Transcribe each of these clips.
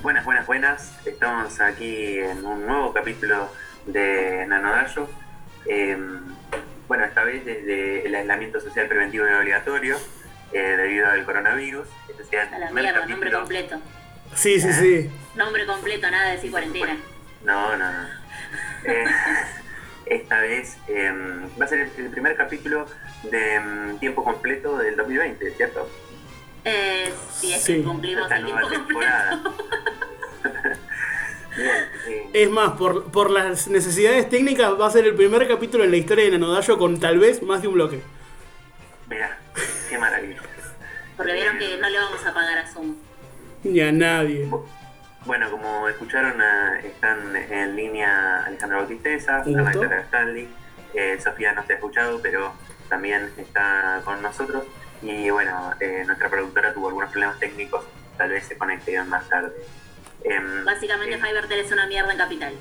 Buenas, buenas, buenas. Estamos aquí en un nuevo capítulo de Nanodayo. Em, bueno, esta vez desde el aislamiento social preventivo y obligatorio eh, debido al coronavirus. Este el A la primer mierda, nombre completo. Sí, sí, sí. Nombre completo, nada de decir cuarentena. No, no, no. Eh, esta vez em, va a ser el, primer capítulo de em, tiempo completo del 2020, ¿cierto? Eh, sí, es que cumplimos el tiempo temporada. Eh. Es más, por, por las necesidades técnicas va a ser el primer capítulo en la historia de Nanodayo con tal vez más de un bloque. Mira, qué maravilla. Porque vieron que no le vamos a pagar a Zoom. Ni a nadie. Bueno, como escucharon, eh, están en línea Alejandro Bautisteza, Fernanda Stanley. Eh, Sofía no se ha escuchado, pero también está con nosotros. Y bueno, eh, nuestra productora tuvo algunos problemas técnicos, tal vez se conecte más tarde. Em, básicamente eh, Fivertel es una mierda en capital.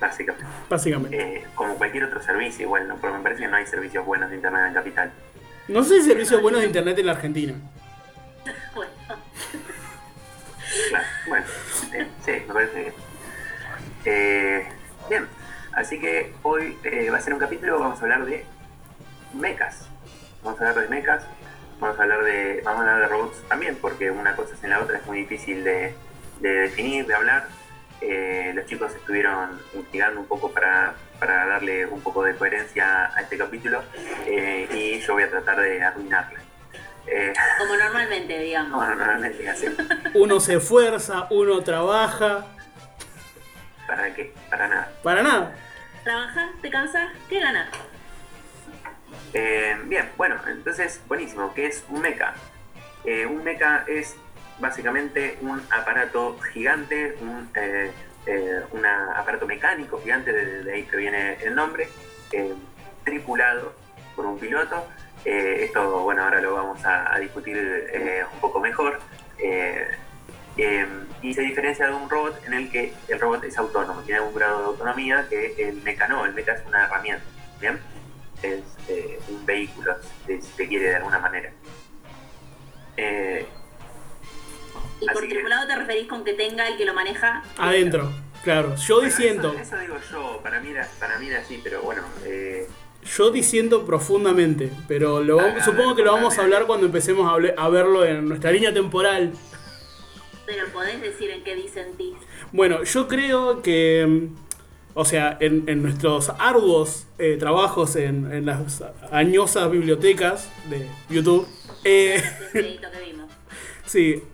Básicamente. Básicamente. como cualquier otro servicio, igual, ¿no? Porque me parece que no hay servicios buenos de internet en capital. No sé si hay servicios buenos de internet en la Argentina. bueno. bueno, sí, me parece bien. Eh, bien, así que hoy eh, va a ser un capítulo, vamos a hablar de mecas. Vamos a hablar de mecas, vamos a hablar de, vamos a hablar de robots también, porque una cosa sin la otra es muy difícil de, definir, de hablar. Eh, los chicos estuvieron investigando un poco para, darle un poco de coherencia a este capítulo y yo voy a tratar de arruinarle. Eh, como normalmente, digamos. Como normalmente, así. Uno se esfuerza, uno trabaja. ¿Para qué? Para nada. Para nada. Trabajas, te cansas, ¿qué ganas? Eh, bien, bueno, entonces, buenísimo. ¿Qué es un mecha? Eh, un mecha es básicamente un aparato gigante, un aparato mecánico gigante, de, ahí que viene el nombre, tripulado por un piloto eh, esto, bueno, ahora lo vamos a, discutir eh, un poco mejor. Eh, y se diferencia de un robot en el que el robot es autónomo, tiene un grado de autonomía que el meca no, el meca es una herramienta, ¿bien? Es un vehículo, si se quiere de alguna manera. ¿Y por tripulado te referís con que tenga el que lo maneja? Adentro, claro. Yo diciendo. Eso, digo yo, para mí, para mí era así, pero bueno. Yo diciendo profundamente, pero lo, ah, supongo que lo vamos a hablar cuando empecemos a, verlo en nuestra línea temporal. Pero podés decir en qué ti. Bueno, yo creo que, o sea, en, nuestros arduos eh, trabajos en, las añosas bibliotecas de YouTube, eh, sí,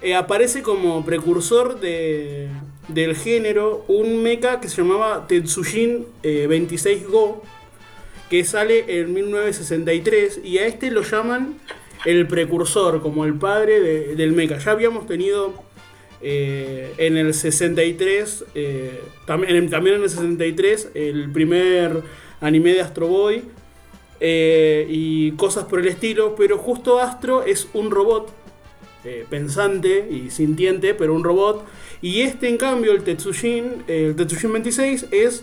eh, aparece como precursor de, del género un mecha que se llamaba Tetsujin 26 Go que sale en 1963 y a este lo llaman el precursor, como el padre del mecha. Ya habíamos tenido eh, en el 63, eh, también, en el 63, el primer anime de Astro Boy eh, y cosas por el estilo, pero justo Astro es un robot pensante y sintiente, pero un robot. Y este, en cambio, el Tetsujin, el Tetsujin 26, es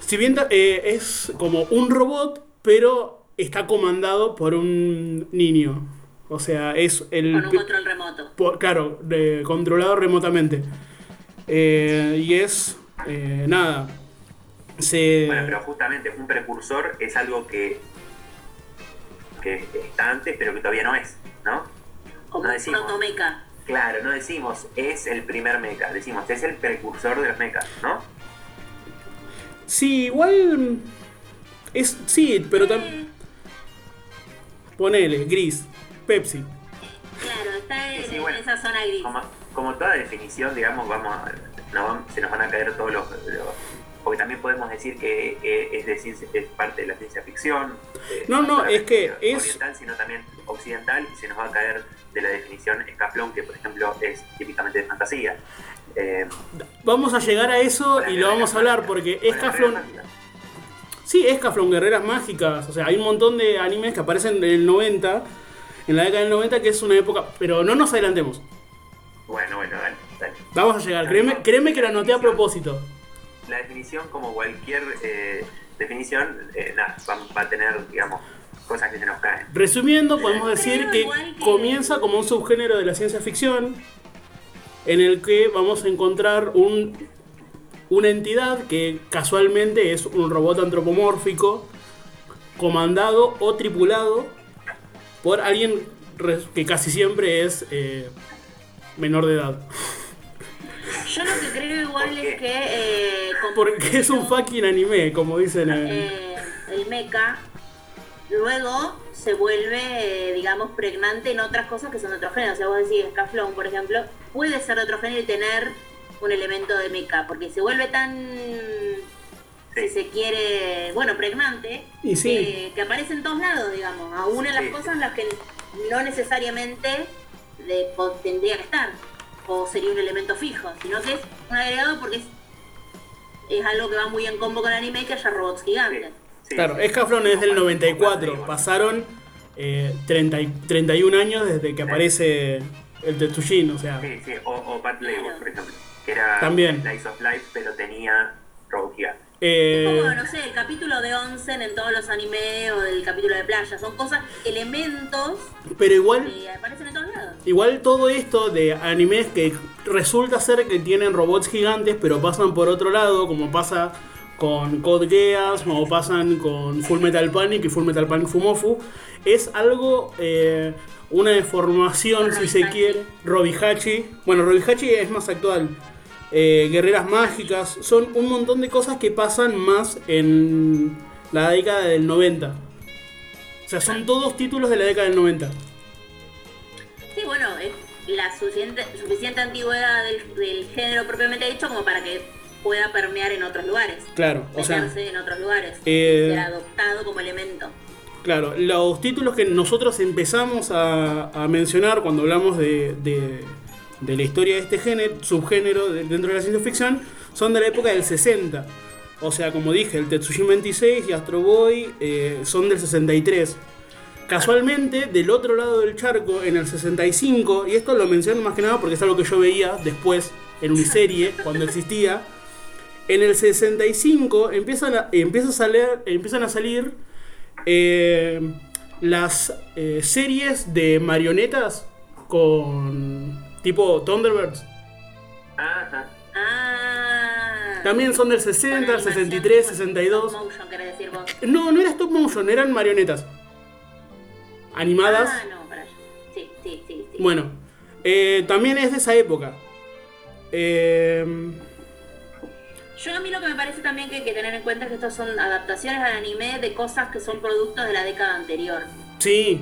si bien es como un robot, pero está comandado por un niño. O sea, es el. Con un control remoto. claro, controlado remotamente. Eh, y es. Eh, nada. Bueno, pero justamente un precursor es algo que. que está antes, pero que todavía no es, ¿no? Como no decimos, meca. Claro, no decimos es el primer mecha, decimos es el precursor de los mechas, ¿no? Sí, igual. Es, sí, pero también. Ponele, gris. Pepsi. Claro, está en, esa zona gris. Como, toda definición, digamos, vamos a, se nos van a caer todos los, porque también podemos decir que es, de es parte de la ciencia ficción. no, no, es que es... Oriental, sino también occidental, y se nos va a caer de la definición escaflón, que por ejemplo es típicamente de fantasía. Eh, vamos a llegar a eso y lo vamos a hablar porque Escaflón. Sí, Escaflón, Guerreras Mágicas. O sea, hay un montón de animes que aparecen en el 90, en la década del 90, que es una época. Pero no nos adelantemos. Bueno, bueno, dale. Vamos a llegar. Créeme, créeme que la anoté a propósito. La definición, como cualquier eh, definición, eh, va, a tener, digamos, cosas que se nos caen. Resumiendo, podemos decir que, comienza como un subgénero de la ciencia ficción en el que vamos a encontrar un, una entidad que casualmente es un robot antropomórfico comandado o tripulado por alguien que casi siempre es eh, menor de edad. Yo lo que creo igual es que. Eh, Porque es un fucking anime, como dicen en... eh, el mecha luego se vuelve, digamos, pregnante en otras cosas que son de otro género. O sea, vos decís, Scaflón, por ejemplo, puede ser de otro género y tener un elemento de mecha, porque se vuelve tan, si se quiere, bueno, pregnante, Y sí. que, que aparece en todos lados, digamos, aún en las Sí. cosas en las que no necesariamente de- tendría que estar, o sería un elemento fijo, sino que es un agregado porque es, es algo que va muy en combo con el anime que haya robots gigantes. Sí, Claro, sí. Escaflón es del Como 94. Patrick, Pasaron eh, 30 y- 31 años desde que aparece el Tetsujin, o sea. Sí, sí, o, o Bad Label, por ejemplo, que era También. Slice of Life, pero tenía robot gigante. Eh, Es como, no sé, el capítulo de Onsen en todos los animes o el capítulo de playa. Son cosas, elementos pero igual, que aparecen en todos lados. igual todo esto de animes que resulta ser que tienen robots gigantes, pero pasan por otro lado, como pasa con Code Geass, como pasan con Full Metal Panic y Full Metal Panic Fumofu, es algo, eh, una deformación, si se quiere. Robihachi. Bueno, Robihachi es más actual. Eh, Guerreras mágicas, son un montón de cosas que pasan más en la década del 90. O sea, son todos títulos de la década del 90. Sí, bueno, es la suficiente, suficiente antigüedad del, del género propiamente dicho como para que pueda permear en otros lugares. Claro, o sea, en otros lugares. eh, ser adoptado como elemento. Claro, los títulos que nosotros empezamos a, a mencionar cuando hablamos de, de- de la historia de este género, subgénero de- dentro de la ciencia ficción, son de la época del 60. O sea, como dije, el Tetsujin 26 y Astro Boy eh, son del 63. Casualmente, del otro lado del charco, en el 65, y esto lo menciono más que nada porque es algo que yo veía después en Uniserie, cuando existía, en el 65 empiezan a, empieza a salir, empiezan a salir eh, las eh, series de marionetas con tipo Thunderbirds. Ajá. Ah. También son del Con 60, animación, 63, con 62. stop motion, querés decir vos. No, no era stop motion, eran marionetas. Animadas. Ah, no, para allá. Sí, sí, sí. sí. Bueno, eh, también es de esa época. Eh, Yo a mí lo que me parece también que hay que tener en cuenta es que estos son adaptaciones al anime de cosas que son productos de la década anterior. sí,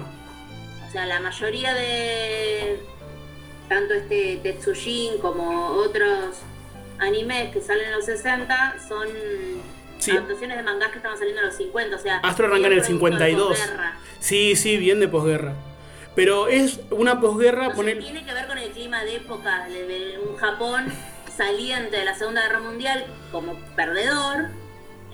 O sea, la mayoría de tanto este Tetsujin como otros animes que salen en los 60 son Sí. adaptaciones de mangas que estaban saliendo en los 50. O sea, Astro arranca en el bien producto de 52. posguerra. sí, sí, bien de posguerra. Pero es una posguerra, poner... tiene que ver con el clima de época de un Japón saliente de la Segunda Guerra Mundial como perdedor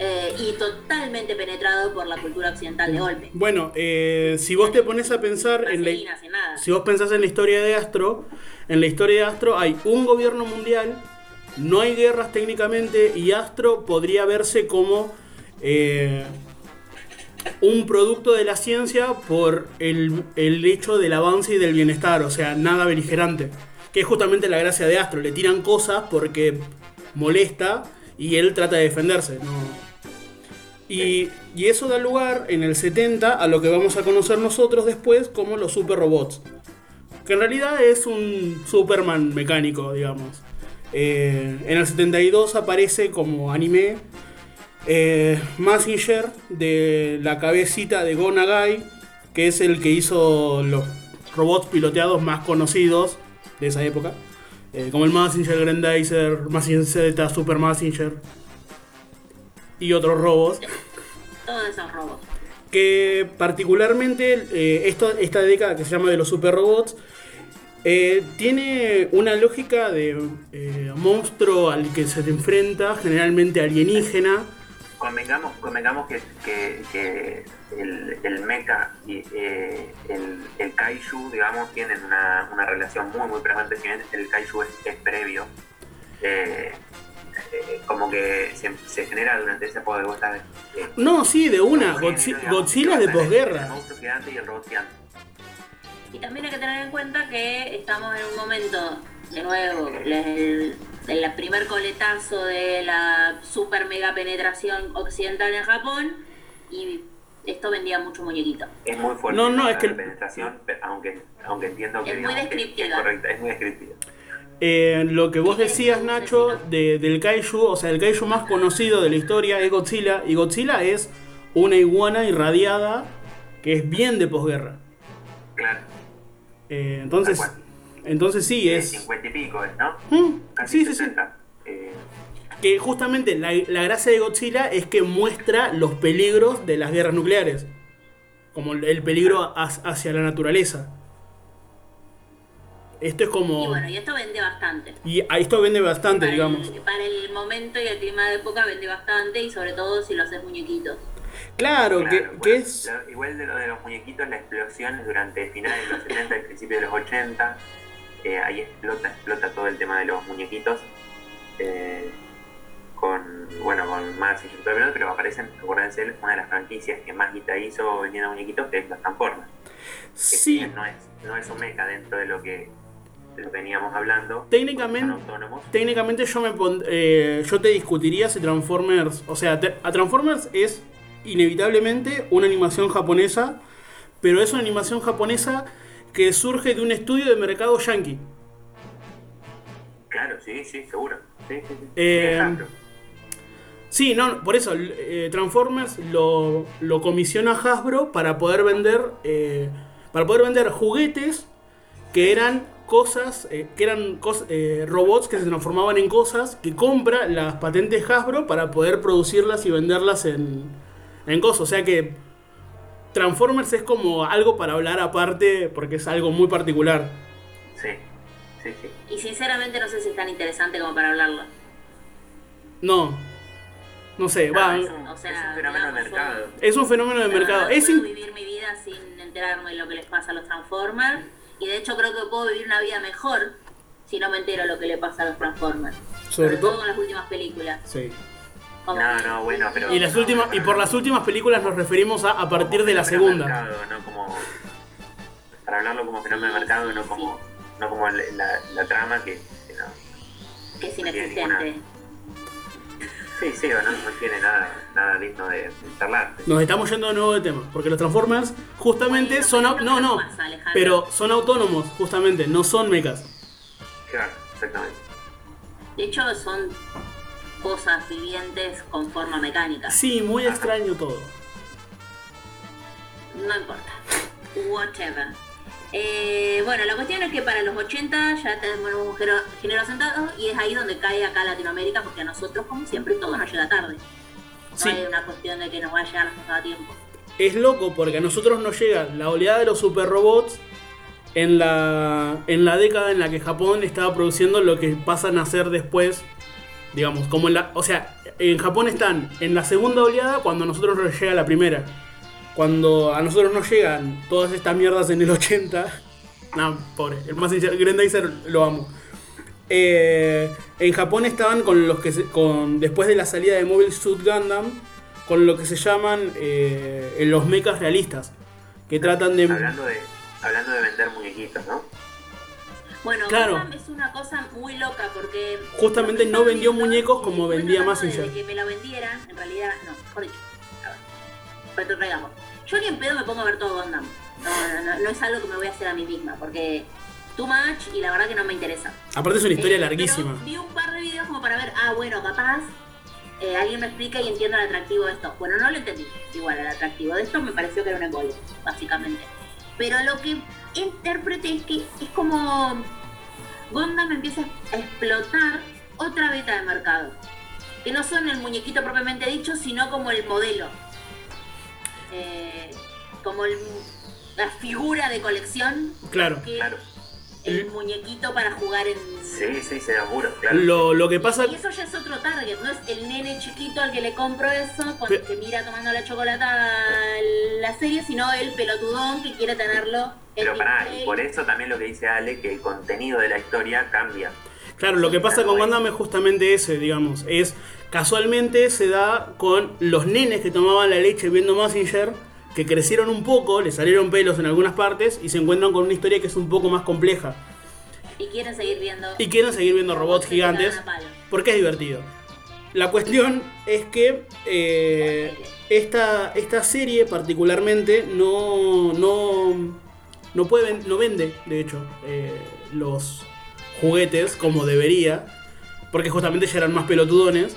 eh, y totalmente penetrado por la cultura occidental de golpe. Bueno, eh, si vos te pones a pensar en la... Si vos pensás en la historia de Astro, en la historia de Astro hay un gobierno mundial, no hay guerras técnicamente y Astro podría verse como eh, un producto de la ciencia por el, el hecho del avance y del bienestar, o sea, nada beligerante. Que es justamente la gracia de Astro, le tiran cosas porque molesta y él trata de defenderse. ¿no? Y, eso da lugar en el 70 a lo que vamos a conocer nosotros después como los super robots. Que en realidad es un Superman mecánico, digamos. Eh, en el 72 aparece como anime eh, Massinger de la cabecita de Go Nagai, que es el que hizo los robots piloteados más conocidos de esa época. Eh, como el Massinger Grandizer, Massinger Z, Super Massinger y otros robots Todos esos robos. que particularmente eh, esto- esta década que se llama de los super robots eh, tiene una lógica de eh, monstruo al que se te enfrenta, generalmente alienígena. Convengamos, convengamos que, que- que el, el mecha y eh, el, el kaiju, digamos, tienen una, una relación muy, muy presente. Si bien el kaiju es, es previo, eh, como que se, se genera durante esa época de vos estás, eh, No, sí, de una. Godzi- digamos, Godzilla es que de El posguerra. monstruo gigante y el robot gigante. Y también hay que tener en cuenta que estamos en un momento de nuevo, el, el primer coletazo de la super mega penetración occidental en Japón y esto vendía mucho muñequito. Es muy fuerte No, no, la es que- penetración, pe- aunque, aunque entiendo que Es muy digamos que- que descriptiva. es correcta, es muy descriptiva. Eh, lo que vos decías, Nacho, de- del kaiju, o sea, el kaiju más conocido de la historia es Godzilla, y Godzilla es una iguana irradiada que es bien de posguerra. Claro. Eh, entonces, entonces sí, Es es... 50 y pico, ¿es, ¿no? Mm, Casi sí, sí, sí. 60. Eh, Que justamente la, la gracia de Godzilla es que muestra los peligros de las guerras nucleares. Como el- el peligro hacia la naturaleza. Esto es como... Y bueno, y esto vende bastante. Y a esto vende bastante, Para digamos. el, para el momento y el clima de época vende bastante y sobre todo si lo haces muñequitos. Claro, que, claro, que bueno, es... lo- igual de lo de los muñequitos, la explosión es durante finales de los 70 y principios de los 80. eh, ahí explota, explota todo el tema de los muñequitos. eh, con, bueno, con Mars y Superman, pero aparecen, acuérdense, una de las franquicias que más guita hizo vendiendo muñequitos, que es los Transformers. Sí, no es, no es un mecha dentro de lo que, lo veníamos hablando. Técnicamente- técnicamente yo me pon- eh, yo te discutiría si Transformers, o sea, te- a Transformers es inevitablemente una animación japonesa, pero es una animación japonesa que surge de un estudio de mercado yankee. Claro, sí, sí, seguro. Sí, sí, sí. Eh. Sí, no, por eso eh, Transformers lo, lo comisiona Hasbro para poder vender eh, para poder vender juguetes que eran cosas eh, que eran cos- eh, robots que se transformaban en cosas que compra las patentes Hasbro para poder producirlas y venderlas en en cosas, o sea que Transformers es como algo para hablar aparte porque es algo muy particular. Sí, sí, sí. Y sinceramente no sé si es tan interesante como para hablarlo. No. No sé, No, va. es, un, o sea, es un fenómeno de mercado. Es un fenómeno de mercado. verdad, Es puedo in- vivir mi vida sin enterarme de lo que les pasa a los Transformers. Y de hecho creo que puedo vivir una vida mejor si no me entero lo que le pasa a los Transformers. Sobre todo- con las últimas películas. Sí. Como- No, no, bueno, pero- Y las últimas y por las últimas películas nos referimos a a partir de la Como fenómeno segunda. de mercado, no como, para hablarlo como fenómeno de mercado y no como, no como la, la- la trama que, que no. que es inexistente. Sí, sí, o no, no tiene nada, nada digno de, de charlar. Nos estamos yendo de nuevo de tema, porque los Transformers justamente Bueno, son no, ¿qué no, pero son autónomos justamente, no son mechas. Claro, exactamente. De hecho son cosas vivientes con forma mecánica. Sí, muy extraño todo. No importa. Whatever. Eh, bueno, la cuestión es que para los 80 ya tenemos un género, asentado y es ahí donde cae acá Latinoamérica porque a nosotros, como siempre, todo nos llega tarde. No Sí. hay una cuestión de que nos va a llegar las cosas a tiempo. Es loco porque a nosotros nos llega la oleada de los super robots en la, en la década en la que Japón estaba produciendo lo que pasan a hacer después. Digamos, como en la. O sea, en Japón están en la segunda oleada cuando a nosotros nos llega la primera. Cuando a nosotros nos llegan todas estas mierdas en el 80. No, pobre. El más Grandizer lo amo. Eh, en Japón estaban con los que se- con después de la salida de Mobile Suit Gundam con lo que se llaman eh, los mechas realistas que tratan de Hablando de, hablando de vender muñequitos, ¿no? Bueno, Claro. Gundam es una cosa muy loca porque... Justamente no vendió muñecos como vendía tratando de- que me la vendieran, en realidad, no, mejor dicho. A ver. Yo ni en pedo me pongo a ver todo Gundam. No, no, no, es algo que me voy a hacer a mí misma porque too much y la verdad que no me interesa. aparte es una historia Eh, larguísima Pero vi un par de videos como para ver, ah, bueno, capaz eh, alguien me explica y entiendo el atractivo de esto. Bueno, no lo entendí. Igual, el atractivo de esto me pareció que era un embole, básicamente. Pero lo que interpreté es que es como Gundam empieza a explotar otra beta de mercado. Que no son el muñequito propiamente dicho, sino como el modelo. Eh, como el- la figura de colección. claro Que Claro. el muñequito para jugar en... Sí, sí, se claro. lo, lo que pasa Y eso ya es otro target, no es el nene chiquito al que le compro eso cuando se mira tomando la chocolata la serie, sino el pelotudón que quiere tenerlo en Pero pará, y por eso también lo que dice Ale, que el contenido de la historia cambia. Claro, lo que pasa con Gundam es justamente ese, digamos. Es casualmente se da con los nenes que tomaban la leche viendo Massinger, que crecieron un poco, le salieron pelos en algunas partes y se encuentran con una historia que es un poco más compleja. Y quieren seguir viendo. y quieren seguir viendo robots gigantes porque es divertido. La cuestión es que eh, esta, esta serie particularmente no, no, no, puede, no vende, de hecho, eh, los juguetes como debería, porque justamente ya eran más pelotudones.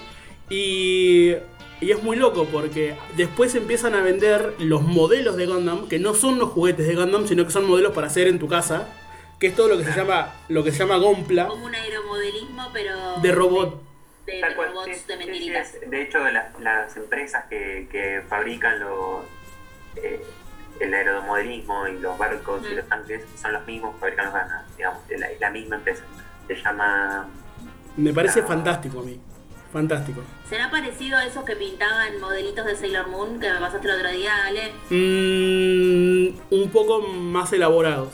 Y, y es muy loco porque después empiezan a vender los modelos de Gundam, que no son los juguetes de Gundam, sino que son modelos para hacer en tu casa, que es todo lo que se llama, lo que se llama Gompla, Como un aeromodelismo, pero. de robot. De, de Tal cual, robots sí, de sí, sí, mentiritas. de hecho, las, las empresas que, que fabrican los, eh, el aeromodelismo y los barcos y Mm. los tanques son los mismos fabrican los Gundam, digamos, es la, misma empresa. Se llama... Me parece Ah. fantástico a mí. Fantástico. ¿Será parecido a esos que pintaban modelitos de Sailor Moon que me pasaste el otro día, Ale? Mm, un poco más elaborados.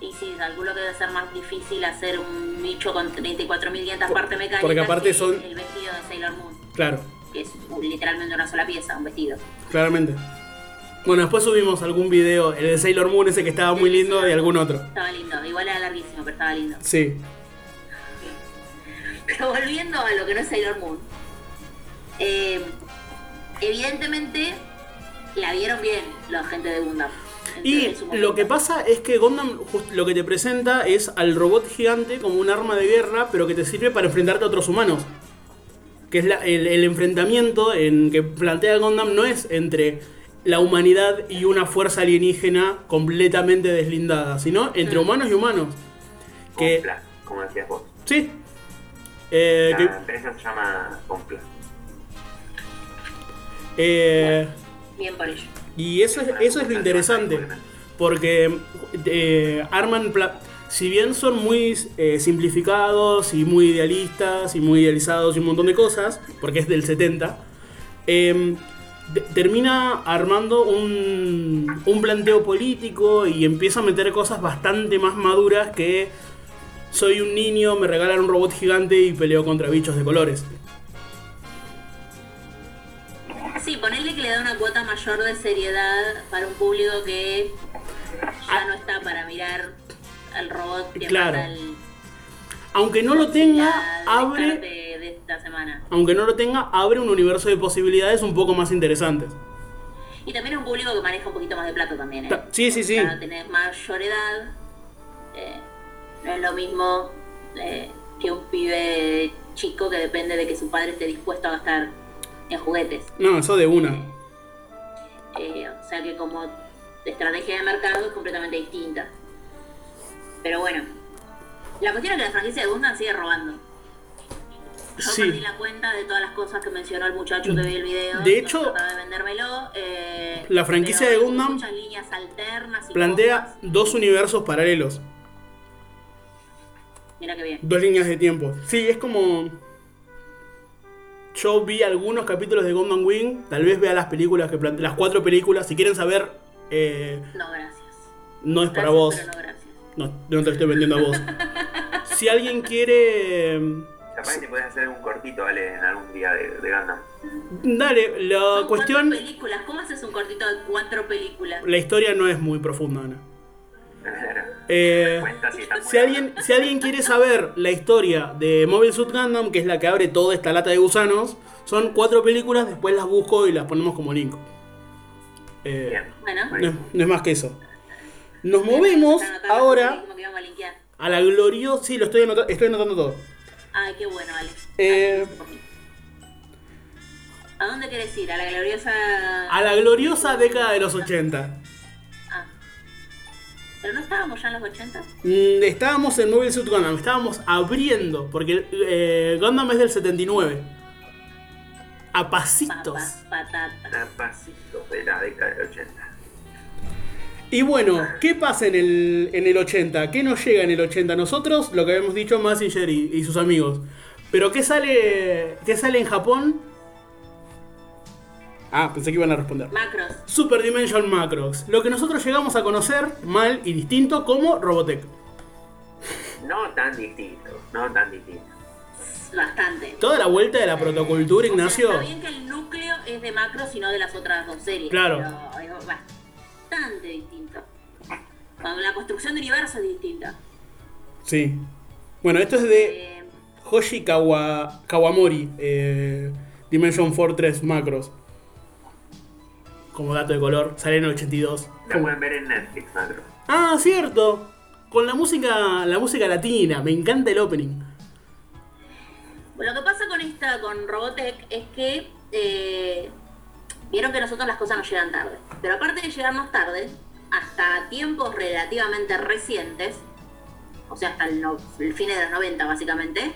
Y sí, calculo que debe ser más difícil hacer un nicho con 34.500 partes mecánicas porque aparte que son- el vestido de Sailor Moon, Claro, que es literalmente una sola pieza, un vestido. claramente. Bueno, después subimos algún video, el de Sailor Moon ese que estaba muy lindo y algún otro. Estaba lindo, igual era larguísimo, pero estaba lindo. Sí. Pero volviendo a lo que no es Sailor Moon. eh, evidentemente la vieron bien la gente de Gundam. Y lo que pasa es que Gundam lo que te presenta es al robot gigante como un arma de guerra, pero que te sirve para enfrentarte a otros humanos. Que es la- el, el enfrentamiento en que plantea Gundam no es entre la humanidad y una fuerza alienígena completamente deslindada, sino entre humanos y humanos. Que, Compla, como decías vos. sí. Eh, La que- empresa se llama Compla. eh, Bien por ello. Y eso es, eso es lo interesante. Porque eh, arman. pla- Si bien son muy eh, simplificados y muy idealistas y muy idealizados y un montón de cosas, porque es del 70, eh, de- termina armando un, un planteo político y empieza a meter cosas bastante más maduras que soy un niño, me regalan un robot gigante y peleo contra bichos de colores. Sí, ponerle que le da una cuota mayor de seriedad para un público que ya no está para mirar al robot que Claro. mata el Aunque no lo tenga, abre de esta semana. aunque no lo tenga, abre un universo de posibilidades un poco más interesantes. Y también es un público que maneja un poquito más de plato también, ¿eh? Ta- Sí, sí, sí. Ya tenés mayor edad. eh, no es lo mismo eh, que un pibe chico que depende de que su padre esté dispuesto a gastar en juguetes. No, eso de una. Eh, o sea que como estrategia de mercado es completamente distinta. Pero bueno, la cuestión es que la franquicia de Gundam sigue robando. Yo Sí. perdí la cuenta de todas las cosas que mencionó el muchacho que vi el video. De hecho, de vendérmelo. eh, la franquicia de Gundam Muchas líneas alternas y Plantea cosas. dos universos paralelos, Mira qué bien. dos líneas de tiempo. Sí, es como. Yo vi algunos capítulos de Gundam Wing, tal vez vea las películas que plantea, las cuatro películas. Si quieren saber, eh, No, gracias. no es para Gracias, vos. pero no gracias. No, yo no te lo estoy vendiendo a vos. Si alguien quiere. Capaz que te puedes hacer un cortito, ¿vale? En algún día de, de Gundam. Dale, la Son cuestión. cuatro películas. ¿Cómo haces un cortito de cuatro películas? La historia no es muy profunda, Ana. Eh, Cuenta si está muy Si alguien, si alguien quiere saber la historia de Mobile Suit Gundam, que es la que abre toda esta lata de gusanos, son cuatro películas, después las busco y las ponemos como link. Eh, Bien. Bueno. no, es- no es más que eso. Nos movemos anotando ahora a la gloriosa... Sí, lo estoy, anota- estoy anotando todo. Ay, qué bueno, Alex. Eh, ¿A dónde querés ir? ¿A la gloriosa...? A la gloriosa década de los 80. Ah. ¿Pero no estábamos ya en los 80? Mm, estábamos en Mobile Suit Gundam, estábamos abriendo, porque eh, Gundam es del 79. A pasitos. Papas. A pasitos de la década del 80. Y bueno, ¿qué pasa en el, en el 80? ¿Qué nos llega en el 80? Nosotros, lo que habíamos dicho, Massinger y, y sus amigos. Pero ¿qué sale, ¿qué sale en Japón? Ah, pensé que iban a responder. Macros. Super Dimension Macrox. Lo que nosotros llegamos a conocer, mal y distinto, como Robotech. No tan distinto, no tan distinto. Bastante. Toda la vuelta de la protocultura, O sea, Ignacio. está bien que el núcleo es de macros y no de las otras dos series. Claro. Pero es bastante distinto. Cuando la construcción de universo es distinta. Sí. Bueno, esto es de Eh, Hoshi Kawa- Kawamori, eh, Dimension Fortress Macros. Como dato de color, sale en el 82. La pueden ver en Netflix, Macro. Ah, cierto. Con la música, la música latina, me encanta el opening. Lo que pasa con esta, con Robotech, es que eh, vieron que nosotros las cosas nos llegan tarde. Pero aparte de llegarnos tarde, hasta tiempos relativamente recientes, o sea, hasta el, no- el fin de los 90 básicamente,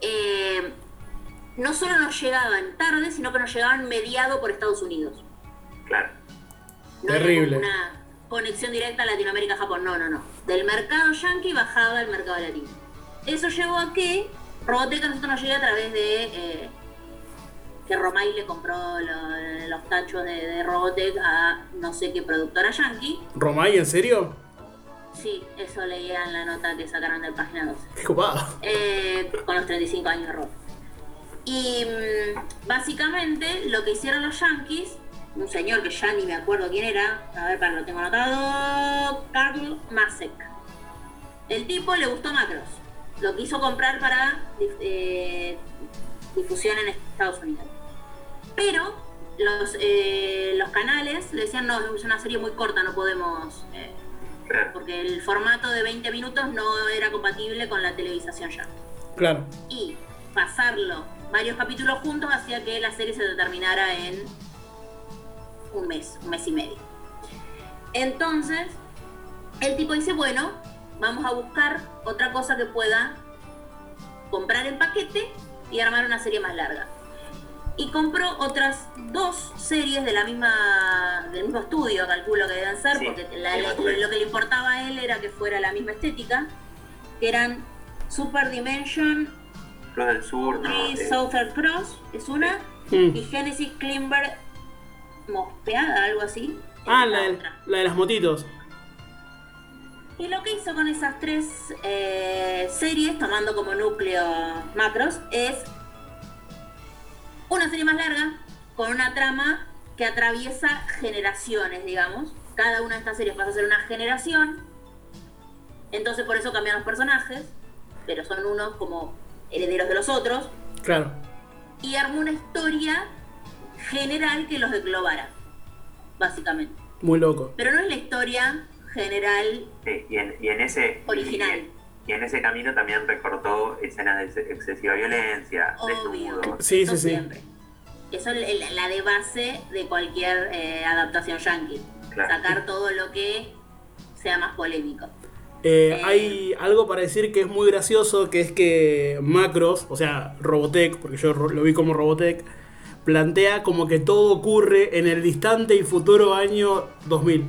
eh, no solo nos llegaban tarde, sino que nos llegaban mediado por Estados Unidos. Claro. No Terrible. una conexión directa a Latinoamérica-Japón, no, no, no. Del mercado yankee bajaba al mercado latino. Eso llevó a que Robotech a nosotros nos llegue a través de eh, que Romay le compró lo- los tachos de, de Robotech a no sé qué productora yankee. ¿Romay, en serio? Sí, eso leía en la nota que sacaron del página 12. Qué copado. eh, con los 35 años de Robotech. Y mm, básicamente lo que hicieron los yankees, un señor que ya ni me acuerdo quién era, a ver, para lo tengo anotado, Carl Masek. El tipo le gustó Macros, lo quiso comprar para eh, difusión en Estados Unidos. Pero los, eh, los canales le decían, no, es una serie muy corta, no podemos... eh, Claro. porque el formato de 20 minutos no era compatible con la televisación ya. Claro. Y pasarlo varios capítulos juntos hacía que la serie se terminara en un mes, un mes y medio. Entonces, el tipo dice, bueno, vamos a buscar otra cosa que pueda comprar en paquete y armar una serie más larga. Y compró otras dos series de la misma, del mismo estudio, calculo que deben ser, Sí, porque la- la- lo que le importaba a él era que fuera la misma estética, que eran Super Dimension, Cruz del Sur, no. Three eh, Southern Cross, es una, y Genesis Klimber Mospeada, algo así. Ah, de- la de las motitos. Y lo que hizo con esas tres eh, series, tomando como núcleo macros, es una serie más larga, con una trama que atraviesa generaciones, digamos. Cada una de estas series pasa a ser una generación. Entonces por eso cambian los personajes, pero son unos como herederos de los otros. Claro. Y armó una historia general que los englobara, básicamente. Muy loco. Pero no es la historia general sí, y, en, y en ese. Original. Y, en ese camino también recortó escenas de ex- excesiva violencia, desnudos. Sí, Eso sí, sí. siempre. Eso es la de base de cualquier eh, adaptación yankee. Claro. Sacar todo lo que sea más polémico. Eh, Eh. hay algo para decir que es muy gracioso, que es que Macros, o sea, Robotech, porque yo lo vi como Robotech, plantea como que todo ocurre en el distante y futuro año 2000.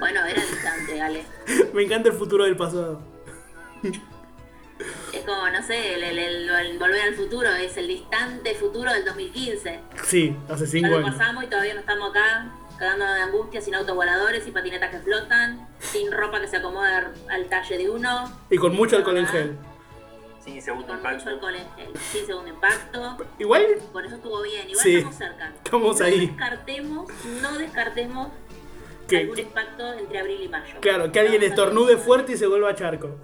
Bueno, era distante, Ale. Me encanta el futuro del pasado. Es como, no sé, el, el- el- el volver al futuro es el distante futuro del 2015. Sí, hace Ya 5 lo años. pasamos y todavía no estamos acá, cagándonos de angustia, sin autos voladores y patinetas que flotan, sin ropa que se acomoda al talle de uno, Y con mucho alcohol en gel. Sí, segundo con impacto. mucho alcohol en gel, sin segundo impacto. Igual Por eso estuvo bien, igual Sí. estamos cerca. Estamos no ahí. descartemos, no descartemos que, algún que- impacto entre abril y mayo. claro, que alguien a estornude fuerte y se vuelva charco.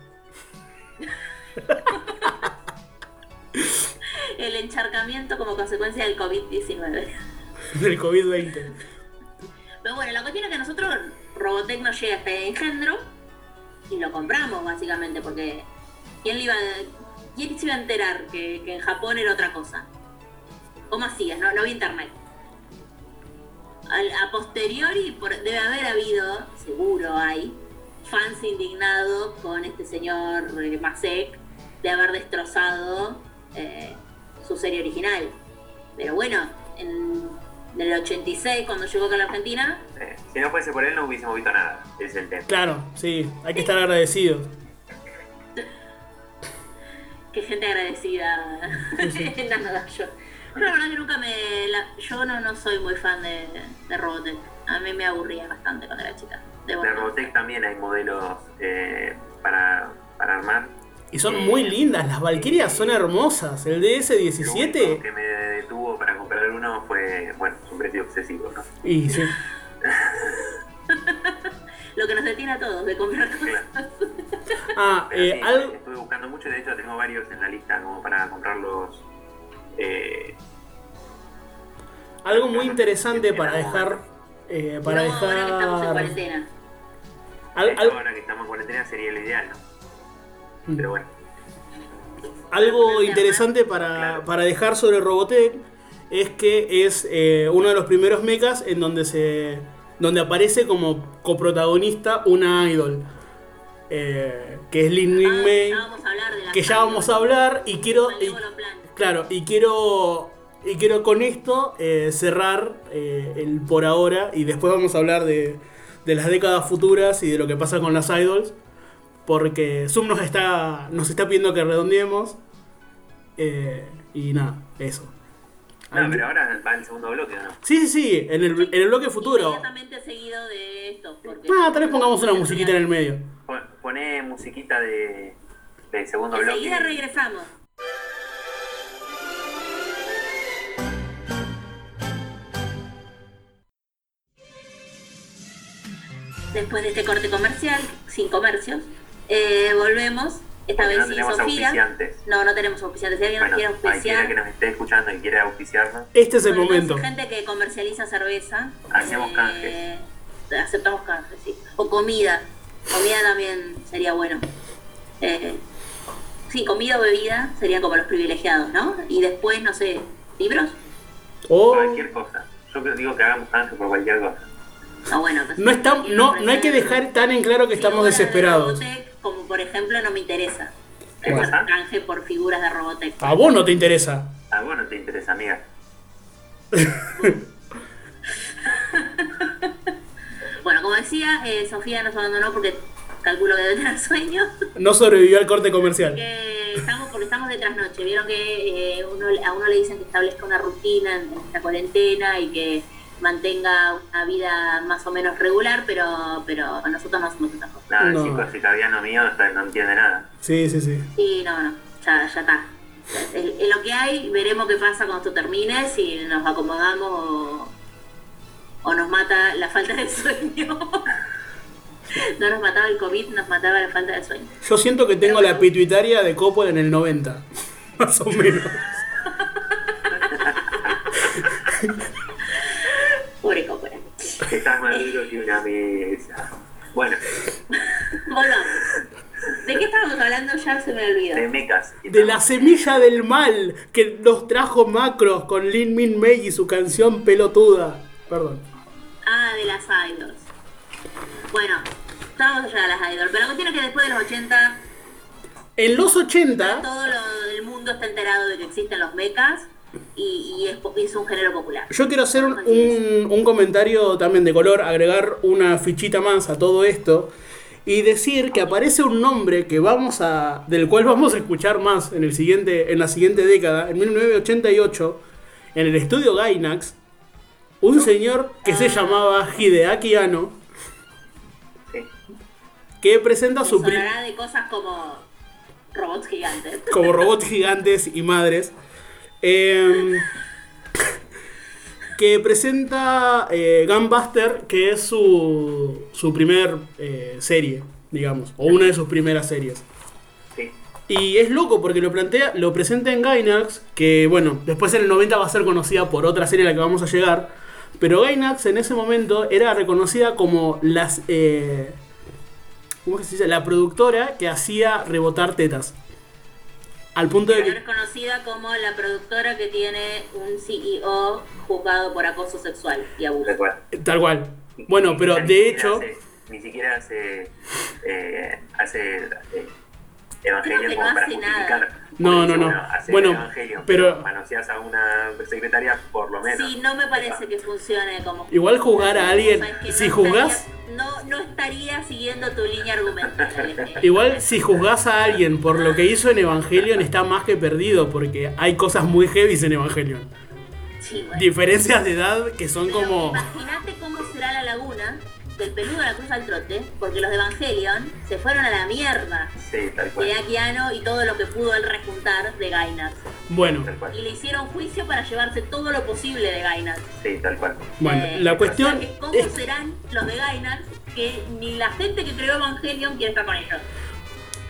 El encharcamiento como consecuencia del COVID-19. Del COVID-20. Pero bueno, la cuestión es que nosotros, Robotech nos llega este engendro y lo compramos básicamente porque ¿quién, le iba a- quién se iba a enterar que, que en Japón era otra cosa? ¿Cómo hacías? No, no había internet. A posteriori por- debe haber habido, seguro hay, fans indignados con este señor eh, Masek de haber destrozado eh, su serie original. Pero bueno, en, en el 86 cuando llegó acá a la Argentina, Eh, si no fuese por él, no hubiésemos visto nada. Es el tema. Claro, sí, hay que estar agradecidos. qué gente agradecida. Nada, yo. Pero la verdad que nunca me... la- yo no, no soy muy fan de, de Robotech. A mí me aburría bastante cuando era chica. De reconocer. Robotech también hay modelos eh, para, para armar. Y son muy lindas, las Valkyrias son hermosas. El Lo único DS17. que me detuvo para comprar uno fue, bueno, un precio excesivo, ¿no? Y sí. Lo que nos detiene a todos de comprar cosas. Ah, eh, sí, algo, estuve buscando mucho, de hecho tengo varios en la lista como para comprarlos. Eh, algo muy interesante para dejar. eh, para No, ahora que estamos en dejar. cuarentena. al- al- ahora que estamos en cuarentena sería lo ideal, ¿no? Pero bueno. algo interesante para, Claro. para dejar sobre Robotech es que es eh, uno de los primeros mechas en donde se. donde aparece como coprotagonista una idol. eh, que es Lin Lin Ah, May. ya vamos a hablar de la que ya vamos a hablar y quiero. y- Malévolo plan. Claro, y quiero. Y quiero con esto eh, cerrar eh, el por ahora y después vamos a hablar de, de las décadas futuras y de lo que pasa con las idols. Porque Zoom nos está, nos está pidiendo que redondeemos. eh, y nada, eso. No, pero ahora va el segundo bloque, ¿o ¿no? Sí, sí, sí, en el, en el bloque futuro. Inmediatamente seguido de esto. Porque Ah, tal vez pongamos una musiquita en el medio. Pon- Poné musiquita de, de segundo bloque. Enseguida regresamos. Después de este corte comercial, sin comercios, eh, volvemos. Esta Porque vez no sí, tenemos Sofía. auspiciantes. No, no tenemos auspiciantes. Si alguien Bueno, nos quiere auspiciar, que nos esté escuchando y quiera auspiciarnos, Este es el Bueno, momento. gente que comercializa cerveza. Hacemos eh, canjes. Aceptamos canjes, sí. O comida. Comida también sería bueno. Eh, sí, comida o bebida serían como los privilegiados, ¿no? Y después, no sé, libros. O cualquier cosa. Yo digo que hagamos canje por cualquier cosa. No, bueno, pues, no, está, no, no hay que dejar tan en claro que estamos de desesperados. Robotech, como por ejemplo, no me interesa. ¿Qué Hacer cosa? canje por figuras de Robotech. A vos no te interesa. A vos no te interesa, amiga. Bueno, como decía, eh, Sofía nos abandonó porque calculo que debe tener sueño. No sobrevivió al corte comercial. que estamos porque estamos de trasnoche. Vieron que eh, uno, a uno le dicen que establezca una rutina en esta cuarentena y que mantenga una vida más o menos regular, pero pero nosotros no hacemos esas cosas. No. el chico circadiano mío no, entiende nada. Sí, sí, sí. Y no, no, ya, ya está. En, lo que hay, veremos qué pasa cuando esto termine, si nos acomodamos o, o nos mata la falta de sueño. no nos mataba el COVID, nos mataba la falta de sueño. Yo siento que tengo la pituitaria de Coppola en el 90. Más o menos. Pobre Coppola. Estás más duro que una mesa. Bueno, Volvamos. ¿De qué estábamos hablando? Ya se me olvidó. de mecas. De la semilla del mal que nos trajo Macros con Lin Min Mei y su canción pelotuda. Perdón. Ah, de las idols. Bueno, estamos allá de las idols. Pero la cuestión es que después de los 80, En los 80, todo lo, el mundo está enterado de que existen los mechas y, y es, un género popular. yo quiero hacer un, un- comentario también de color, agregar una fichita más a todo esto y decir que aparece un nombre que vamos a, del cual vamos a escuchar más en, el siguiente, en la siguiente década, en 1988, en el estudio Gainax, un señor que se llamaba Hideaki Anno, Sí. que presenta su sonará de cosas como robots gigantes. como robots gigantes y madres. Eh, que presenta eh, Gunbuster, que es su, su primer eh, serie, digamos, o una de sus primeras series. Sí. Y es loco porque lo plantea, lo presenta en Gainax, que bueno, después en el 90 va a ser conocida por otra serie a la que vamos a llegar. Pero Gainax en ese momento era reconocida como las. eh, ¿Cómo es que se dice? La productora que hacía rebotar tetas. Al punto de es conocida como la productora que tiene un CEO juzgado por acoso sexual y abuso. Recuerda. Tal cual. Bueno, pero ni de siquiera hecho. hace- ni siquiera hace. Eh, hace. eh, Evangelio como no para justificar. nada. No, no, no. Bueno, pero- pero manoseas a una secretaria por lo menos. Sí, no me parece que funcione como. Igual juzgar a alguien- si no estaría- No, no estaría siguiendo tu línea argumental. Igual si juzgás a alguien por lo que hizo en Evangelion está más que perdido porque hay cosas muy heavy en Evangelion. Sí, bueno. Diferencias de edad que son Pero como... Imagínate cómo será la laguna del peludo de la cruz al trote, porque los de Evangelion se fueron a la mierda Sí, tal cual. de Akiano y todo lo que pudo él rejuntar de Gainax. Bueno. Y le hicieron juicio para llevarse todo lo posible de Gainax. Sí, tal cual. bueno, Eh, la cuestión o sea que ¿Cómo es... serán los de Gainax que ni la gente que creó Evangelion quiere estar con ellos?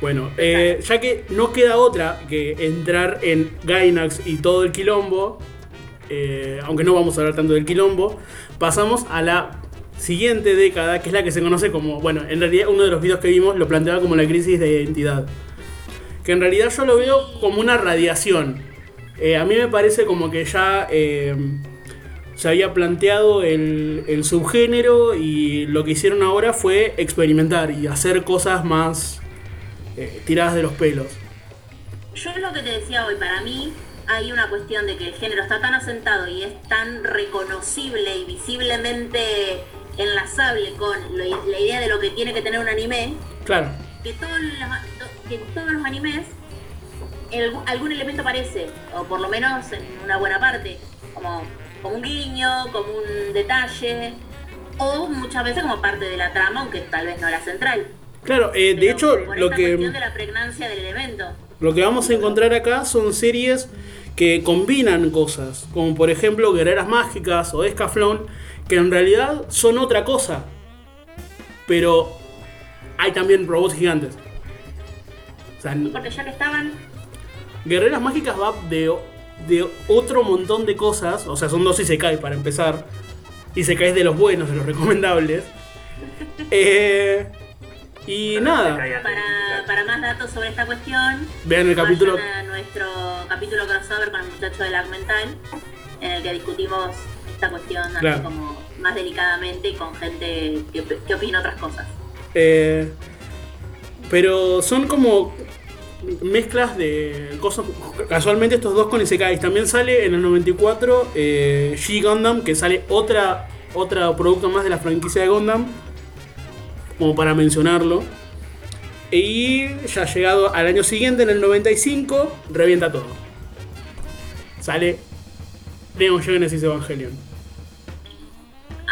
Bueno, eh, ya que no queda otra que entrar en Gainax y todo el quilombo, eh, aunque no vamos a hablar tanto del quilombo, pasamos a la siguiente década, que es la que se conoce como, bueno, en realidad uno de los videos que vimos lo planteaba como la crisis de identidad. Que en realidad yo lo veo como una radiación. Eh, a mí me parece como que ya eh, se había planteado el, subgénero y lo que hicieron ahora fue experimentar y hacer cosas más eh, tiradas de los pelos. Yo es lo que te decía hoy, para mí hay una cuestión de que el género está tan asentado y es tan reconocible y visiblemente enlazable con lo- la idea de lo que tiene que tener un anime, Claro, que todos los, que en todos los animes el- algún elemento aparece, o por lo menos en una buena parte, como, como un guiño, como un detalle, o muchas veces como parte de la trama, aunque tal vez no la central. claro, eh, de hecho por lo esta que... de la pregnancia del elemento. Lo que vamos a encontrar acá son series que combinan cosas, como por ejemplo Guerreras Mágicas o Escaflón, que en realidad son otra cosa. Pero hay también robots gigantes. O sea, Porque ya que estaban, Guerreras Mágicas va de, de otro montón de cosas, o sea, son dos Isekai para empezar. Isekais de los buenos, de los recomendables. Eh, y Pero nada, se cae para, más datos sobre esta cuestión, vean el capítulo. a nuestro capítulo crossover con el muchacho del Lag Mental, en el que discutimos esta cuestión así como más delicadamente y con gente que, que opina otras cosas. Eh, pero son como mezclas de cosas. Casualmente estos dos con Isekais. También sale en el 94 eh, G Gundam, que sale otra, otro producto más de la franquicia de Gundam. Como para mencionarlo. Y ya llegado al año siguiente, en el 95, revienta todo. Sale Neon Genesis Evangelion.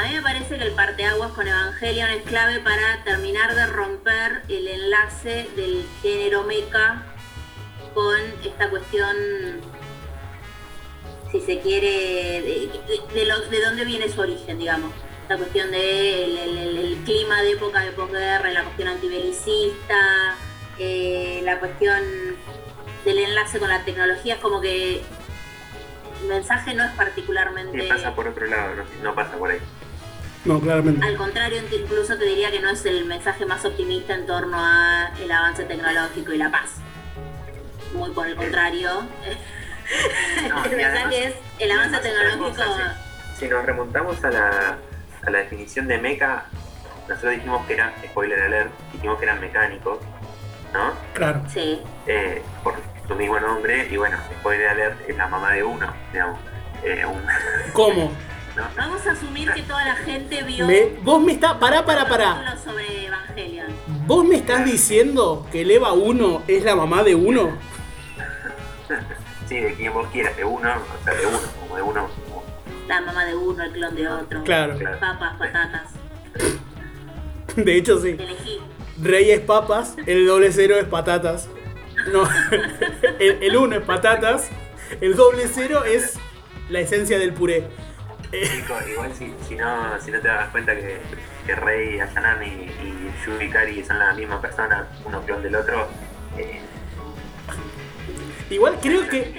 A mí me parece que el parteaguas con Evangelion es clave para terminar de romper el enlace del género mecha con esta cuestión, si se quiere, de, de- de los, de dónde viene su origen, digamos. Esta cuestión del el, el- clima de época de posguerra, la cuestión antibelicista, eh, la cuestión del enlace con la tecnología, es como que el mensaje no es particularmente... Y pasa por otro lado, no pasa por ahí. No, claramente. Al contrario, incluso te diría que no es el mensaje más optimista en torno a el avance tecnológico y la paz. Muy por el contrario. No, el mensaje es el avance tecnológico. cosa, Si, si nos remontamos a la, a la definición de mecha, nosotros dijimos que eran, spoiler alert, dijimos que eran mecánicos, ¿no? Claro. Sí. Eh, por su mismo nombre, y bueno, spoiler alert es la mamá de uno, digamos. Eh, un- ¿Cómo? ¿No? Vamos a asumir que toda la gente vio Me- vos me está. Pará, pará, pará. sobre Evangelion. ¿Vos me estás diciendo que el Eva 1 es la mamá de uno? Sí, de quien vos quieras, de uno, o sea, de uno, como de uno. como- La mamá de uno, el clon de otro. Claro. Claro. Papas, patatas. De hecho, sí. Elegí. Rey es papas, el doble cero es patatas. No, el, el uno es patatas, el doble cero es la esencia del puré. Igual si, si, no, si no te das cuenta que, que Rey, Ayanami y Yuri Kari son la misma persona, uno clon del otro, eh, igual creo que.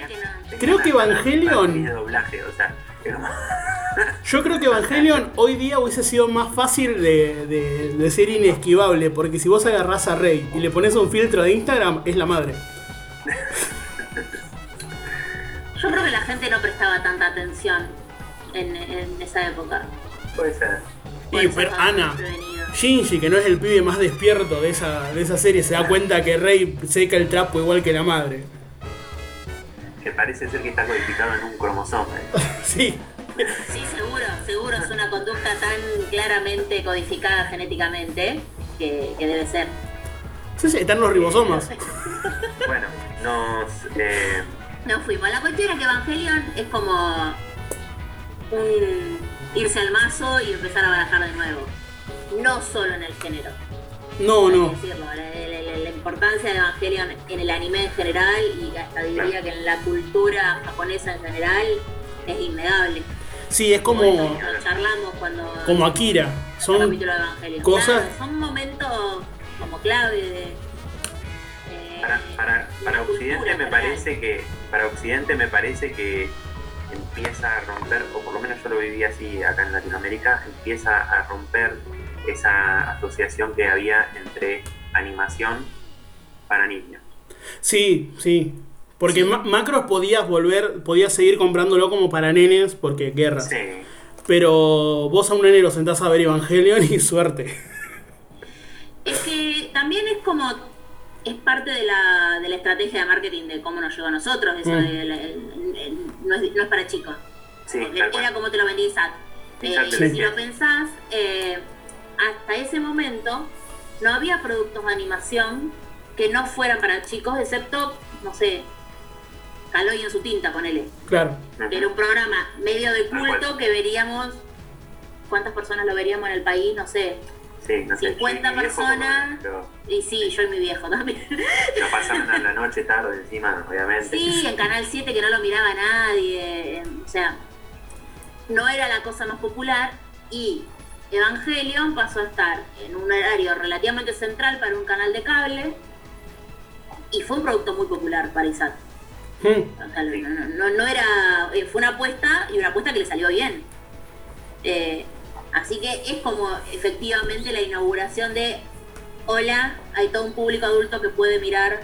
Creo que Evangelion- doblaje, o sea, Yo creo que Evangelion hoy día hubiese sido más fácil de, de- de ser inesquivable, porque si vos agarrás a Rey y le pones un filtro de Instagram, es la madre. Yo creo que la gente no prestaba tanta atención en, en esa época. puede ser. Y Puede pero ser Ana. Shinji, que no es el pibe más despierto de esa, de esa serie, se da cuenta que Rey seca el trapo igual que la madre. Que parece ser que está codificado en un cromosoma. eh. Sí, Sí, seguro, seguro es una conducta tan claramente codificada genéticamente que, que debe ser. sí, sí, están los ribosomas. Bueno, nos. Eh, No fuimos. La cuestión es que Evangelion es como un irse al mazo y empezar a barajar de nuevo. No solo en el género. No, no. decirlo. La, la- la- la importancia de Evangelion en el anime en general y hasta diría que en la cultura japonesa en general es innegable. Sí, es como, charlamos cuando como Akira. Son capítulo de Evangelion. cosas- Claro, son momentos como clave de, eh, Para, para, para la Occidente cultura me parece que para Occidente me parece que empieza a romper, o por lo menos yo lo viví así acá en Latinoamérica, empieza a romper esa asociación que había entre animación para niños. Sí, sí. Porque Ma- Macros podías volver, podías seguir comprándolo como para nenes, porque guerras. Sí, Pero vos a un nene lo sentás a ver Evangelion y suerte. Es que también es como, es parte de la, de la estrategia de marketing de cómo nos llegó a nosotros, eso Mm. de- el- el- el- no, es, no es para chicos. sí, era como te lo vendí Isaac. Eh, si lo pensás, eh, hasta ese momento no había productos de animación que no fueran para chicos, excepto, no sé, Caloy en su tinta, ponele. Claro. Que era un programa medio de culto que veríamos, ¿cuántas personas lo veríamos en el país? No sé. Sí, no sé, 50 yo y mi viejo, por lo personas. Y sí, yo y mi viejo también. Lo pasaban a la noche, tarde encima, obviamente. Sí, en Canal 7 que no lo miraba nadie. O sea, no era la cosa más popular. Y Evangelion pasó a estar en un horario relativamente central para un canal de cable. Y fue un producto muy popular para Isaac. Hmm. O sea, no, no- no- no era. eh, Fue una apuesta y una apuesta que le salió bien. Eh, así que es como efectivamente la inauguración de. Hola, hay todo un público adulto que puede mirar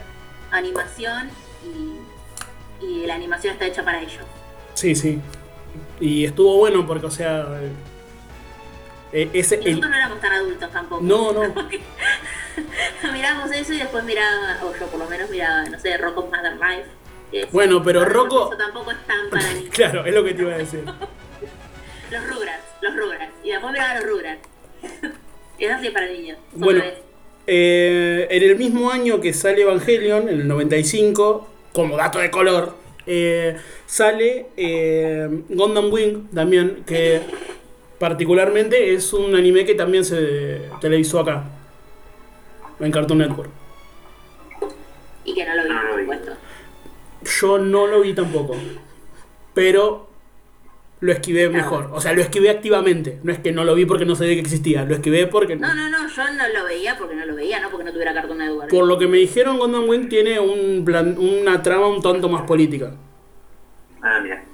animación y, y la animación está hecha para ello. Sí, sí. Y estuvo bueno porque, o sea. eh, ese. Y el- nosotros no éramos tan adultos tampoco. no, no. Miramos eso y después miraba, o yo por lo menos miraba, no sé, Rocco Mother Life. es- Bueno, pero Rocco- Eso tampoco es tan para niños. Claro, es lo que te iba a decir. Los Rugrats, los Rugrats. Y después miraba los Rugrats. Es para niños. Bueno, eh, en el mismo año que sale Evangelion, en el 95, como dato de color, eh, sale eh, Gundam Wing también, que particularmente es un anime que también se televisó acá, en Cartoon Network. Y que no lo vi, por supuesto. Yo no lo vi tampoco, pero lo esquivé mejor. O sea, lo esquivé activamente. No es que no lo vi porque no sabía que existía, lo esquivé porque... No, no, no, yo no lo veía porque no lo veía, no porque no tuviera Cartoon Network. Por lo que me dijeron, Gundam Wing tiene un plan- una trama un tanto más política. Ah, mira.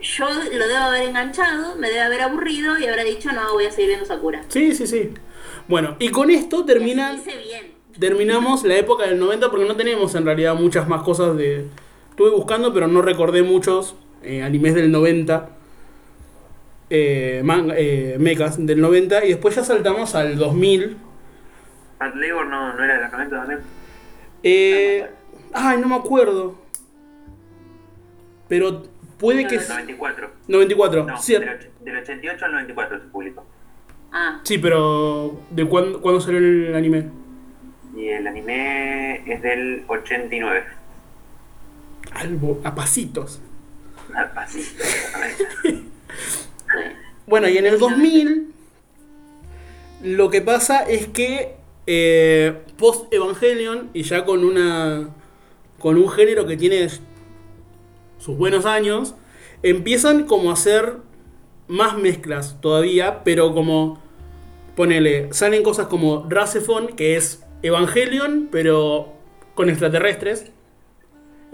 Yo lo debo haber enganchado, me debe haber aburrido y habrá dicho, no, voy a seguir viendo Sakura. Sí, sí, sí. Bueno, y con esto terminan, Hice bien. terminamos la época del 90 porque no tenemos en realidad muchas más cosas de... Estuve buscando, pero no recordé muchos eh, animes del 90. Eh, manga- eh, mechas del 90 y después ya saltamos al 2000 Pat Labor no, no era de los 90 también. Eh, ay, no me acuerdo. Pero puede que... No, s- 94. 94, No, cierto. del, del 88 al 94 se publicó. Ah, Sí, pero ¿de cuándo, cuándo salió el anime? Y el anime es del 89. Algo, a pasitos. Al pasito, bueno. Y en el 2000 lo que pasa es que eh, post Evangelion y ya con una con un género que tiene sus buenos años, empiezan como a hacer más mezclas todavía, pero como ponele, salen cosas como Rasefon, que es Evangelion, pero con extraterrestres,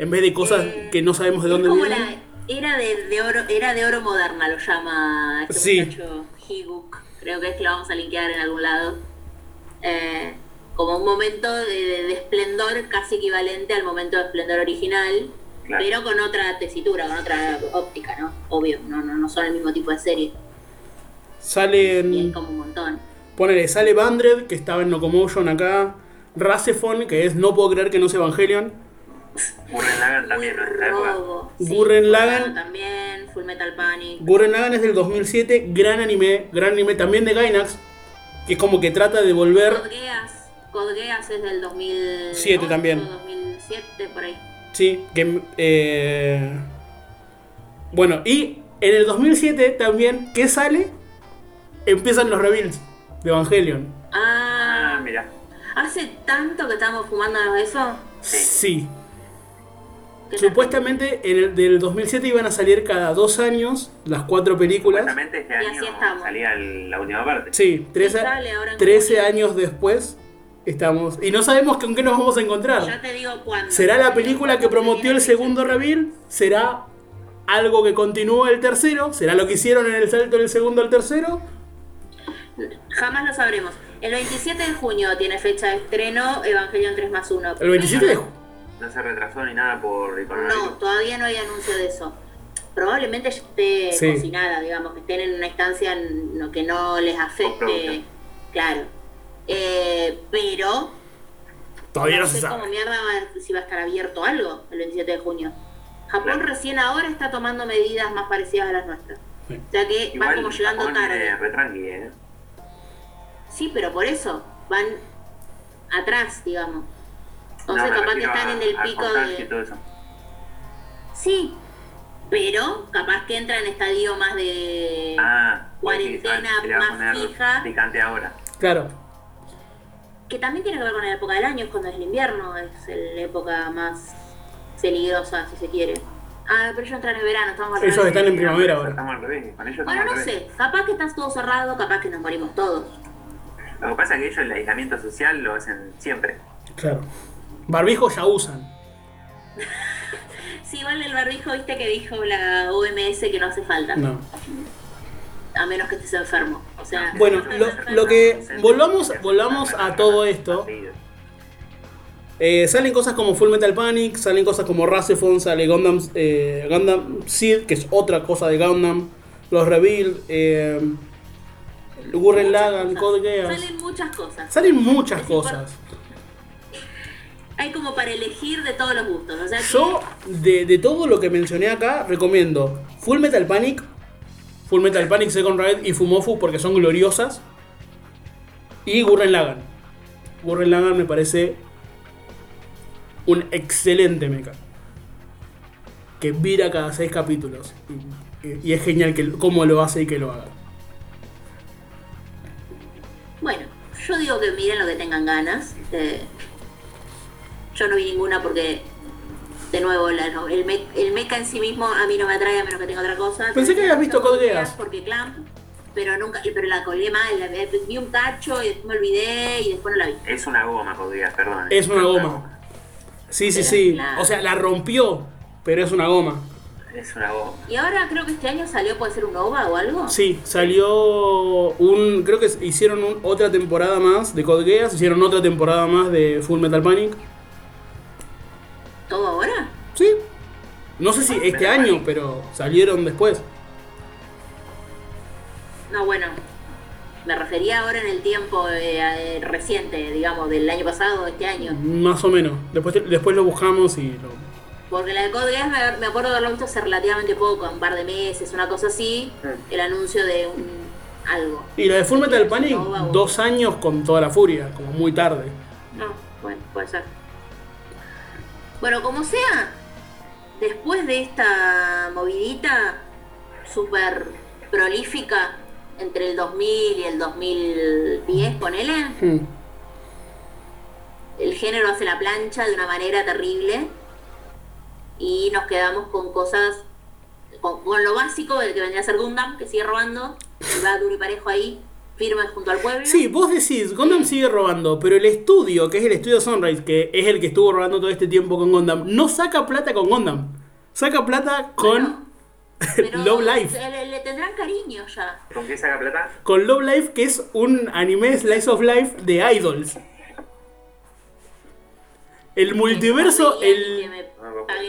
en vez de cosas Eh, que no sabemos de Es dónde como vienen. la era de, de oro, era de oro moderna, lo llama este Sí. muchacho Higuk. Creo que es que lo vamos a linkear en algún lado. Eh, como un momento de, de- de esplendor casi equivalente al momento de esplendor original, Claro. pero con otra tesitura, con otra óptica, ¿no? Obvio, no, no, no son el mismo tipo de serie. Y Salen es como un montón. Ponele, sale Bandred, que estaba en Locomotion acá. Rasefon, que es No puedo creer que no sea Evangelion. Gurren Lagann también, ¿no? En esta época. robo. Gurren Lagann. También, Full Metal Panic. Gurren Lagann es del 2007, gran anime, gran anime también de Gainax, que es como que trata de volver. Code Geass. Code Geass es del 2007 Siete también. 2007, por ahí. Sí, que. eh, Bueno, y en el 2007 también, ¿qué sale? Empiezan los reveals de Evangelion. Ah, Ah, mira. hace tanto que estamos fumándonos eso. Sí. Supuestamente en el del 2007 iban a salir cada dos años las cuatro películas. Supuestamente este Y año así estamos. salía el- la última parte. Sí, 13, sale ahora en 13 junio. años después estamos. Y no sabemos con qué nos vamos a Ya encontrar. te digo cuándo. ¿Será la película que prometió el segundo reveal? ¿Será algo que continúa el tercero? ¿Será lo que hicieron en el salto del segundo al tercero? Jamás lo sabremos. El 27 de junio tiene fecha de estreno Evangelion 3 más 1. El 27 de junio. No se retrasó ni nada por el No, todavía no hay anuncio de eso. Probablemente ya esté Sí. cocinada, digamos, que estén en una instancia en lo que no les afecte. Claro. Eh, pero Todavía no no se sé cómo sabe. mierda va- si va a estar abierto algo el 27 de junio. Japón Claro. recién ahora está tomando medidas más parecidas a las nuestras. Sí. O sea que van como llegando Japón, tarde. eh, re tranqui, eh. Sí, pero por eso van atrás, digamos. No, Entonces capaz que están a- en el pico y de... todo eso. Sí, pero capaz que entra en estadio más de... Ah, Cuarentena más fija. picante ahora. Claro. Que también tiene que ver con la época del año, es cuando es el invierno, es la época más peligrosa, si se quiere. Ah, pero ellos entran en verano, estamos al Ellos revés. están en primavera ahora. Estamos al revés, con ellos Bueno, no revés. sé, capaz que está todo cerrado, capaz que nos morimos todos. Lo que pasa es que ellos el aislamiento social lo hacen siempre. Claro. Barbijo ya usan. Sí, igual el barbijo, viste que dijo la OMS que no hace falta, No. a menos que estés enfermo. O sea, Bueno, lo, lo que. Volvamos, volvamos a todo esto. Eh, salen cosas como Full Metal Panic, salen cosas como Rasefon, sale Gundam, eh, Gundam Seed, que es otra cosa de Gundam, los Rebuild, eh, Gurren cosas. Code Geass. Salen muchas cosas. Salen muchas Es cosas. Hay como para elegir de todos los gustos. O sea, que- Yo, de, de todo lo que mencioné acá, recomiendo Full Metal Panic, Full Metal Panic Second Ride y Fumofu porque son gloriosas. Y Gurren Lagann. Gurren Lagann me parece un excelente mecha. Que vira cada seis capítulos. Y, y- y es genial que, cómo lo hace y que lo haga. Bueno, yo digo que miren lo que tengan ganas. Eh, yo no vi ninguna porque, de nuevo, la- no, el, me- el mecha en sí mismo a mí no me atrae a menos que tenga otra cosa. Pensé que habías visto Code Geass. Porque Clamp, pero nunca, pero la colgué mal. La, vi un cacho y después me olvidé y después no la vi. Es una goma, podrías, perdón. Es una goma. Sí, sí, Pero sí. claro. O sea, la rompió, pero es una goma. Es una goma. Y ahora creo que este año salió, puede ser un OVA o algo. Sí, salió un. Creo que hicieron un- otra temporada más de Code Geass, hicieron otra temporada más de Full Metal Panic. ¿Todo ahora? Sí. No sé si este Metal año, pero salieron después. No, bueno. Me refería ahora en el tiempo eh, eh, reciente, digamos, del año pasado o este año. Más o menos. Después, después lo buscamos y lo. Porque la de Code Geass me, me acuerdo de haberlo visto hace relativamente poco, un par de meses, una cosa así. Mm. El anuncio de un algo. Y la de Full Metal Panic, No, dos años con toda la furia, como muy tarde. No, bueno, puede ser. Bueno, como sea, después de esta movidita súper prolífica entre el 2000 y el 2010, ponele, Hmm. el género hace la plancha de una manera terrible y nos quedamos con cosas, con, con lo básico del que vendría a ser Gundam, que sigue robando, y va duro y parejo ahí, firme junto al pueblo. Sí, vos decís, Gundam sigue robando, pero el estudio, que es el estudio Sunrise, que es el que estuvo robando todo este tiempo con Gundam, no saca plata con Gundam. Saca plata con Love Life. Le, le tendrán cariño ya. ¿Con qué saca plata? Con Love Life, que es un anime slice of life de idols. El multiverso, el,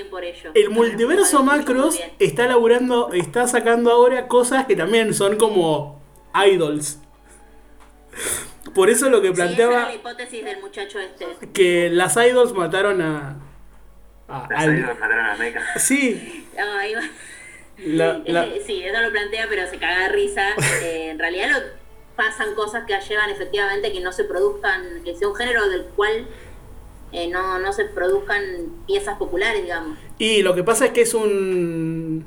por ello. el multiverso Macros está laburando, está sacando ahora cosas que también son como idols. Por eso lo que Sí, esa planteaba era la hipótesis del muchacho este. que las idols mataron a. a- Las al- salidas mataron a mecas. sí, No, ahí va. la- la- Eh, sí, eso lo plantea, pero se caga de risa. Eh, en realidad lo, pasan cosas que llevan efectivamente que no se produzcan, que sea un género del cual eh, no, no se produzcan piezas populares, digamos. y lo que pasa es que es un.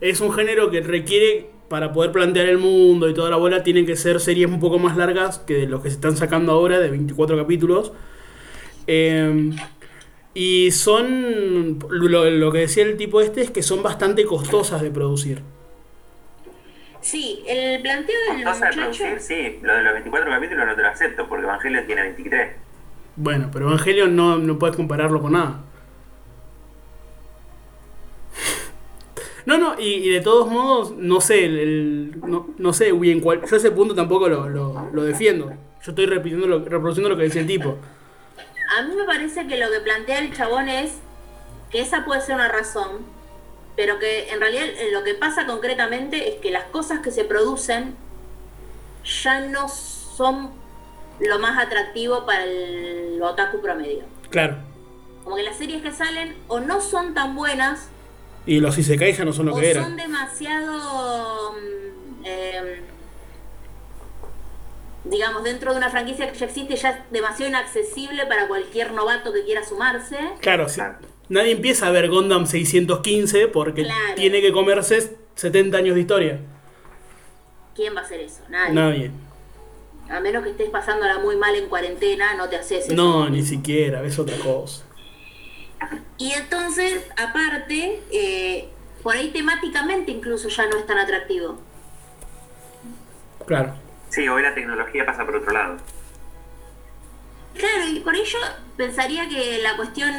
Es un género que requiere. Para poder plantear el mundo y toda la bola, tienen que ser series un poco más largas que de los que se están sacando ahora, de 24 capítulos. Eh, y son. Lo, lo que decía el tipo este es que son bastante costosas de producir. Sí, el planteo del Costosa de producir, sí. Lo de los 24 capítulos no te lo acepto, porque Evangelio tiene 23. Bueno, pero Evangelion no, no puedes compararlo con nada. No, no, y, y de todos modos, no sé, el, el- no, no sé bien cuál. Yo ese punto tampoco lo, lo- lo defiendo. Yo estoy repitiendo lo, reproduciendo lo que decía el tipo. A mí me parece que lo que plantea el chabón es que esa puede ser una razón, pero que en realidad eh, lo que pasa concretamente es que las cosas que se producen ya no son lo más atractivo para el otaku promedio. Claro. Como que las series que salen o no son tan buenas Y los Isekai ya no son lo o que son eran. demasiado, mm, eh, digamos, dentro de una franquicia que ya existe, ya es demasiado inaccesible para cualquier novato que quiera sumarse. Claro, sí. Nadie empieza a ver Gundam 615 porque Claro. tiene que comerse 70 años de historia. ¿Quién va a hacer eso? Nadie. Nadie. A menos que estés pasándola muy mal en cuarentena, no te haces eso. No, ni siquiera, es otra cosa. Y entonces, aparte, eh, por ahí temáticamente incluso ya no es tan atractivo. Claro. Sí, hoy la tecnología pasa por otro lado. Claro, y por ello pensaría que la cuestión,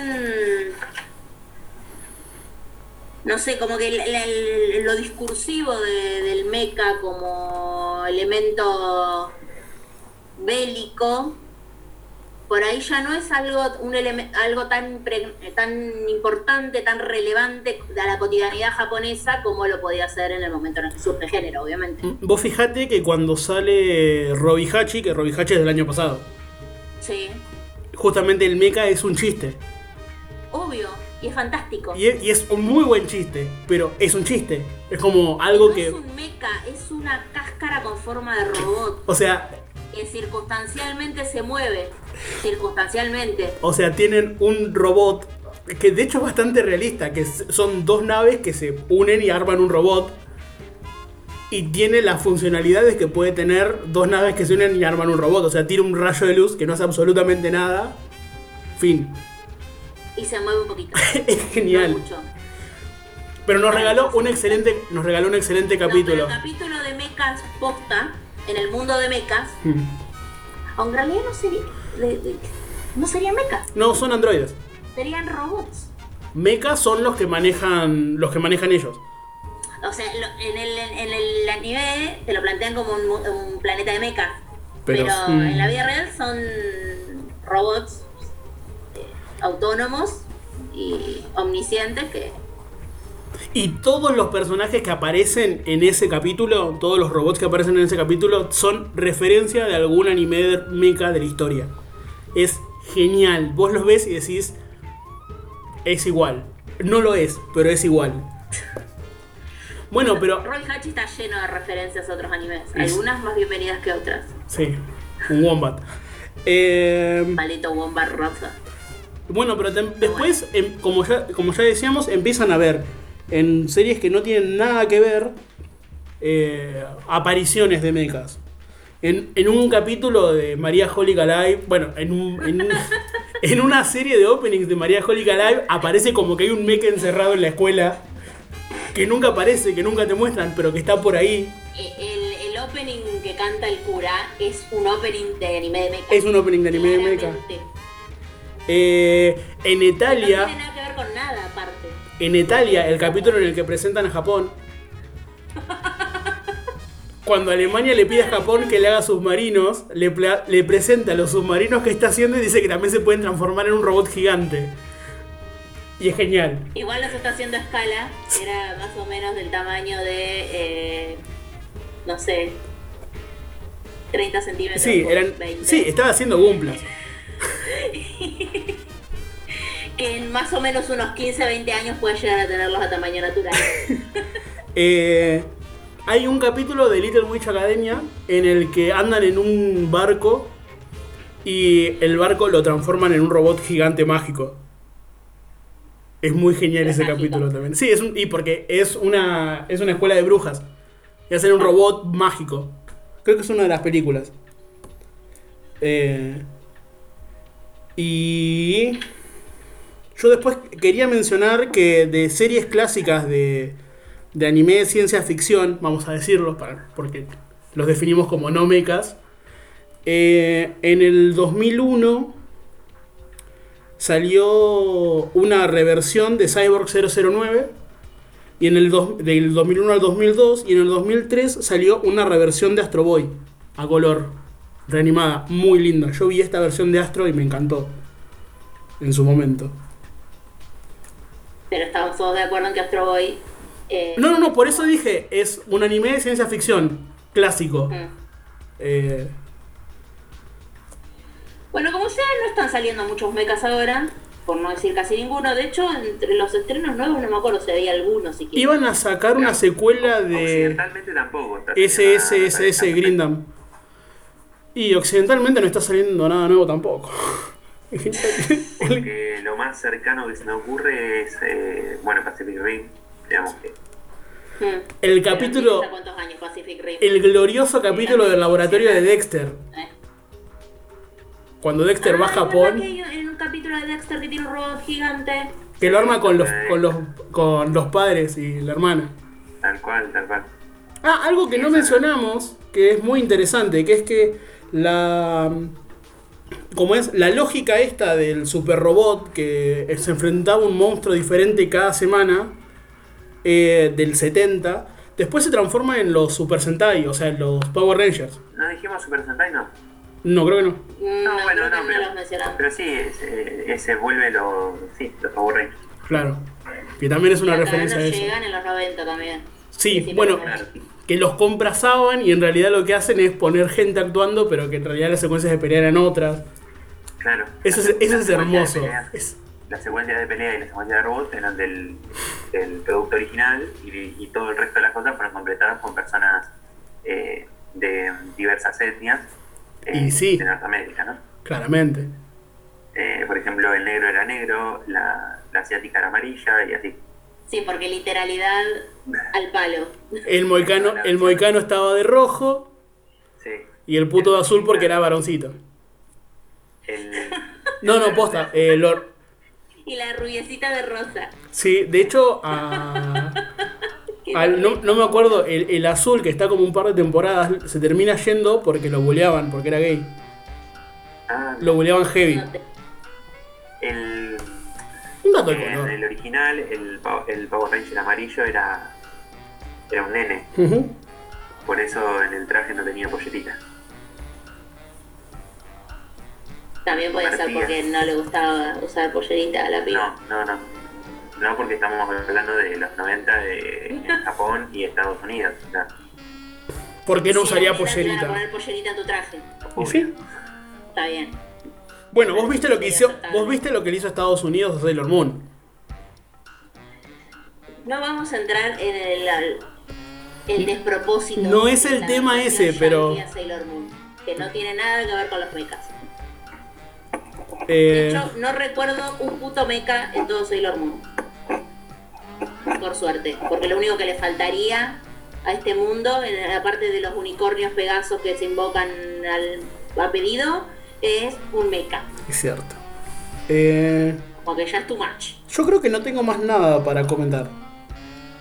no sé, como que el- el- lo discursivo de- del mecha como elemento bélico, por ahí ya no es algo un algo tan pre- tan importante, tan relevante a la cotidianidad japonesa como lo podía ser en el momento en el que surge género, obviamente. Vos fijate que cuando sale Robihachi, que Robihachi es del año pasado, Sí, justamente el mecha es un chiste. obvio, y es fantástico. Y es, y es un muy buen chiste, pero es un chiste. Es como algo no que... es un mecha, es una cáscara con forma de robot O sea, que circunstancialmente se mueve. Circunstancialmente. o sea, tienen un robot que de hecho es bastante realista, que son dos naves que se unen y arman un robot. Y tiene las funcionalidades que puede tener dos naves que se unen y arman un robot. O sea, tira un rayo de luz que no hace absolutamente nada. Fin. Y se mueve un poquito. Es genial. No mucho. Pero nos regaló un excelente, nos regaló un excelente No, pero capítulo. el capítulo de mechas posta, en el mundo de mechas, Hmm. aunque en realidad no sería. de- de- no serían mechas, No, son androides. serían robots. Mechas son los que manejan. los que manejan ellos. O sea, lo- en, el, en el anime te lo plantean como un, un planeta de mechas. Pero, Pero, mm. en la vida real son robots eh, autónomos y omniscientes que Y todos los personajes que aparecen en ese capítulo, todos los robots que aparecen en ese capítulo, son referencia de algún anime de mecha de la historia. Es genial. Vos los ves y decís, es igual. No lo es, pero es igual. Bueno, pero... Roy Hachi está lleno de referencias a otros animes. Es- Algunas más bienvenidas que otras. Sí, un wombat. Eh, Maldito Wombat Rosa. Bueno, pero después, em, como, ya, como ya decíamos, empiezan a ver en series que no tienen nada que ver eh, apariciones de mechas. En, en un capítulo de María Holly Alive, bueno, en, un- en, un- en una serie de openings de María Holly Alive aparece como que hay un mecha encerrado en la escuela que nunca aparece, que nunca te muestran, pero que está por ahí. Eh, El, el opening que canta el cura es un opening de anime de mecha. Es un opening de anime de mecha. Eh, en No Italia. tiene nada que ver con nada aparte. En Italia, el capítulo en el que presentan a Japón. Cuando Alemania le pide a Japón que le haga submarinos, le, le presenta los submarinos que está haciendo y dice que también se pueden transformar en un robot gigante. Y es genial. Igual los está haciendo a escala, era más o menos del tamaño de, eh, no sé, 30 centímetros. Sí, eran, 20. sí, estaba haciendo Gumplas. Que en más o menos unos 15, 20 años puede llegar a tenerlos a tamaño natural. Eh, hay un capítulo de Little Witch Academia en el que andan en un barco y el barco lo transforman en un robot gigante mágico. Es muy genial ese Mágico. capítulo también. Sí, es un, y porque es una, es una escuela de brujas. Y hacen un robot mágico. Creo que es una de las películas. Eh, y yo después quería mencionar que de series clásicas de, de anime de ciencia ficción, vamos a decirlo, para, porque los definimos como no mechas, eh, en el 2001 salió una reversión de Cyborg 009 y en el dos- del 2001 al 2002 y en el 2003 salió una reversión de Astro Boy a color reanimada, muy linda. Yo vi esta versión de Astro y me encantó en su momento. Pero estamos todos de acuerdo en que Astro Boy. eh, No, no, no, por eso dije, es un anime de ciencia ficción clásico. mm. Eh, Bueno, como sea, no están saliendo muchos mechas ahora, por no decir casi ninguno. De hecho, entre los estrenos nuevos no me acuerdo si había alguno siquiera. iban a sacar una secuela de Occidentalmente tampoco. SSSS Grindam. Y occidentalmente no está saliendo nada nuevo tampoco. Porque lo más cercano que se me ocurre es, eh, bueno, Pacific Rim, digamos que Mm. El capítulo, ¿hace ¿Cuántos años Pacific Rim? el glorioso capítulo del laboratorio de Dexter. Eh. Cuando Dexter va a Ah, ¿es verdad Japón, que hay en un capítulo de Dexter que tiene un robot gigante. que lo arma con los, con los, con los padres y la hermana. tal cual, tal cual. Ah, algo que no mencionamos, que es muy interesante, que es que la. Como es la lógica esta del super robot que se enfrentaba a un monstruo diferente cada semana, eh, del 70, después se transforma en los Super Sentai, o sea, en los Power Rangers. ¿No dijimos Super Sentai? No. No, creo que no. No, No, bueno, no, pero, sí, ese, ese vuelve los, sí, los Power Rangers. Claro. Que también es una referencia a eso. llegan en los 90 también. Sí, Sí, bueno, que los compras Saban y en realidad lo que hacen es poner gente actuando, pero que en realidad las secuencias de pelea eran otras. Claro. Eso es, eso es hermoso. Es- Las secuencias de pelea y las secuencias de robots eran del, del producto original y, y todo el resto de las cosas fueron completadas con personas eh, de diversas etnias eh, Y sí. de Norteamérica, ¿no? claramente. Eh, por ejemplo, el negro era negro, la, la asiática era amarilla y así. Sí, porque literalidad al palo. El moicano, el moicano estaba de rojo Sí. y el puto de azul porque era varoncito. El, No, no, posta. eh, lo- Y la rubiecita de rosa. sí, de hecho, a- al- no, no me acuerdo, el, el azul que está como un par de temporadas se termina yendo porque lo buleaban, porque era gay. ah, Lo buleaban heavy. No te- el, Un dato de en el original, el, el Power Ranger amarillo era, era un nene. Por eso en el traje no tenía pollerita. También puede ser porque no le gustaba usar pollerita a la piba. No, no, no. No porque estamos hablando de los 90 de, en Japón y Estados Unidos. o sea, ¿Por qué no Sí, usaría mira, te van a pollerita? poner pollerita en tu traje. ¿Y sí? Está bien. Bueno, vos viste lo que hizo, vos viste lo que le hizo Estados Unidos a Sailor Moon. No vamos a entrar en el, el despropósito. No es el tema ese, pero- Sailor Moon, que no tiene nada que ver con los mechas. De Eh, hecho, no recuerdo un puto mecha en todo Sailor Moon. Por suerte. Porque lo único que le faltaría a este mundo, en la parte de los unicornios pegasos que se invocan al, a pedido, es un mecha. es cierto. Eh, Porque ya es too much. yo creo que no tengo más nada para comentar.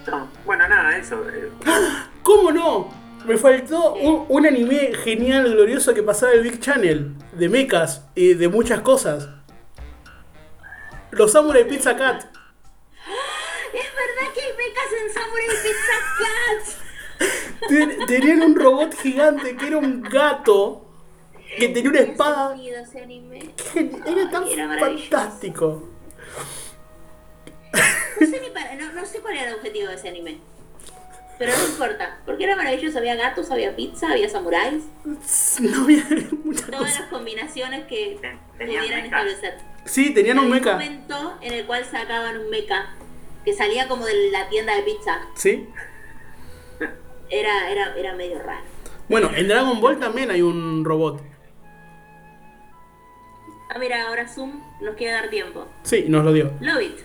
no, bueno, nada, eso. eh, ¿Cómo no? Me faltó un, un anime genial, glorioso que pasaba en el Big Channel, de mechas y de muchas cosas. Los Samurai Pizza Cat. Es verdad que hay mechas en Samurai Pizza. Ten- Tenían un robot gigante que era un gato que tenía una espada. Ese anime. Era tan Ay, era maravilloso. fantástico. No sé, ni para- no, no sé cuál era el objetivo de ese anime. Pero no importa, porque era maravilloso. Había gatos, había pizza, había samuráis. No había muchas Todas cosas. las combinaciones que Ten- pudieran establecer. Sí, tenían un Había mecha. momento en el cual sacaban un mecha que salía como de la tienda de pizza. Sí. Era, era, era medio raro. Bueno, en Dragon Ball también hay un robot. Ah, mira, ahora Zoom nos quiere dar tiempo. Sí, nos lo dio. Love it.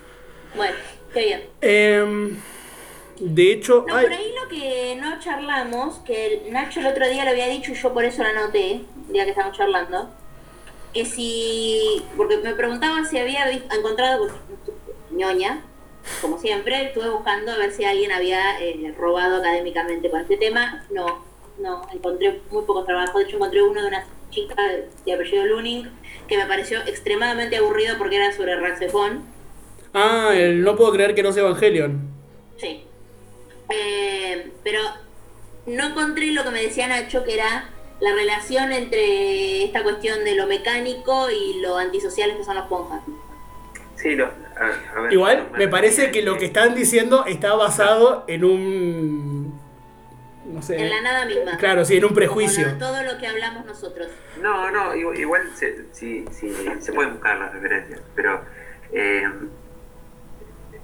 Bueno, qué bien. Em, de hecho, No, hay- por ahí lo que no charlamos, que el Nacho el otro día lo había dicho y yo por eso lo anoté, el día que estábamos charlando, que si, porque me preguntaba si había encontrado, ñoña, como siempre, estuve buscando a ver si alguien había eh, robado académicamente con este tema, no, no, encontré muy pocos trabajos, de hecho encontré uno de una chica de apellido Luning, que me pareció extremadamente aburrido porque era sobre Raxefon. Ah, el no puedo creer que no sea Evangelion. Sí. Eh, pero no encontré lo que me decía Nacho, que era la relación entre esta cuestión de lo mecánico y lo antisocial que son las ponjas. Sí, lo, a- a ver, Igual no me parece que lo que están diciendo está basado en un... No sé. En la nada misma. Claro, sí, en un prejuicio. todo lo que hablamos nosotros. No, no, igual, igual se, sí, sí, se pueden buscar las referencias, pero eh,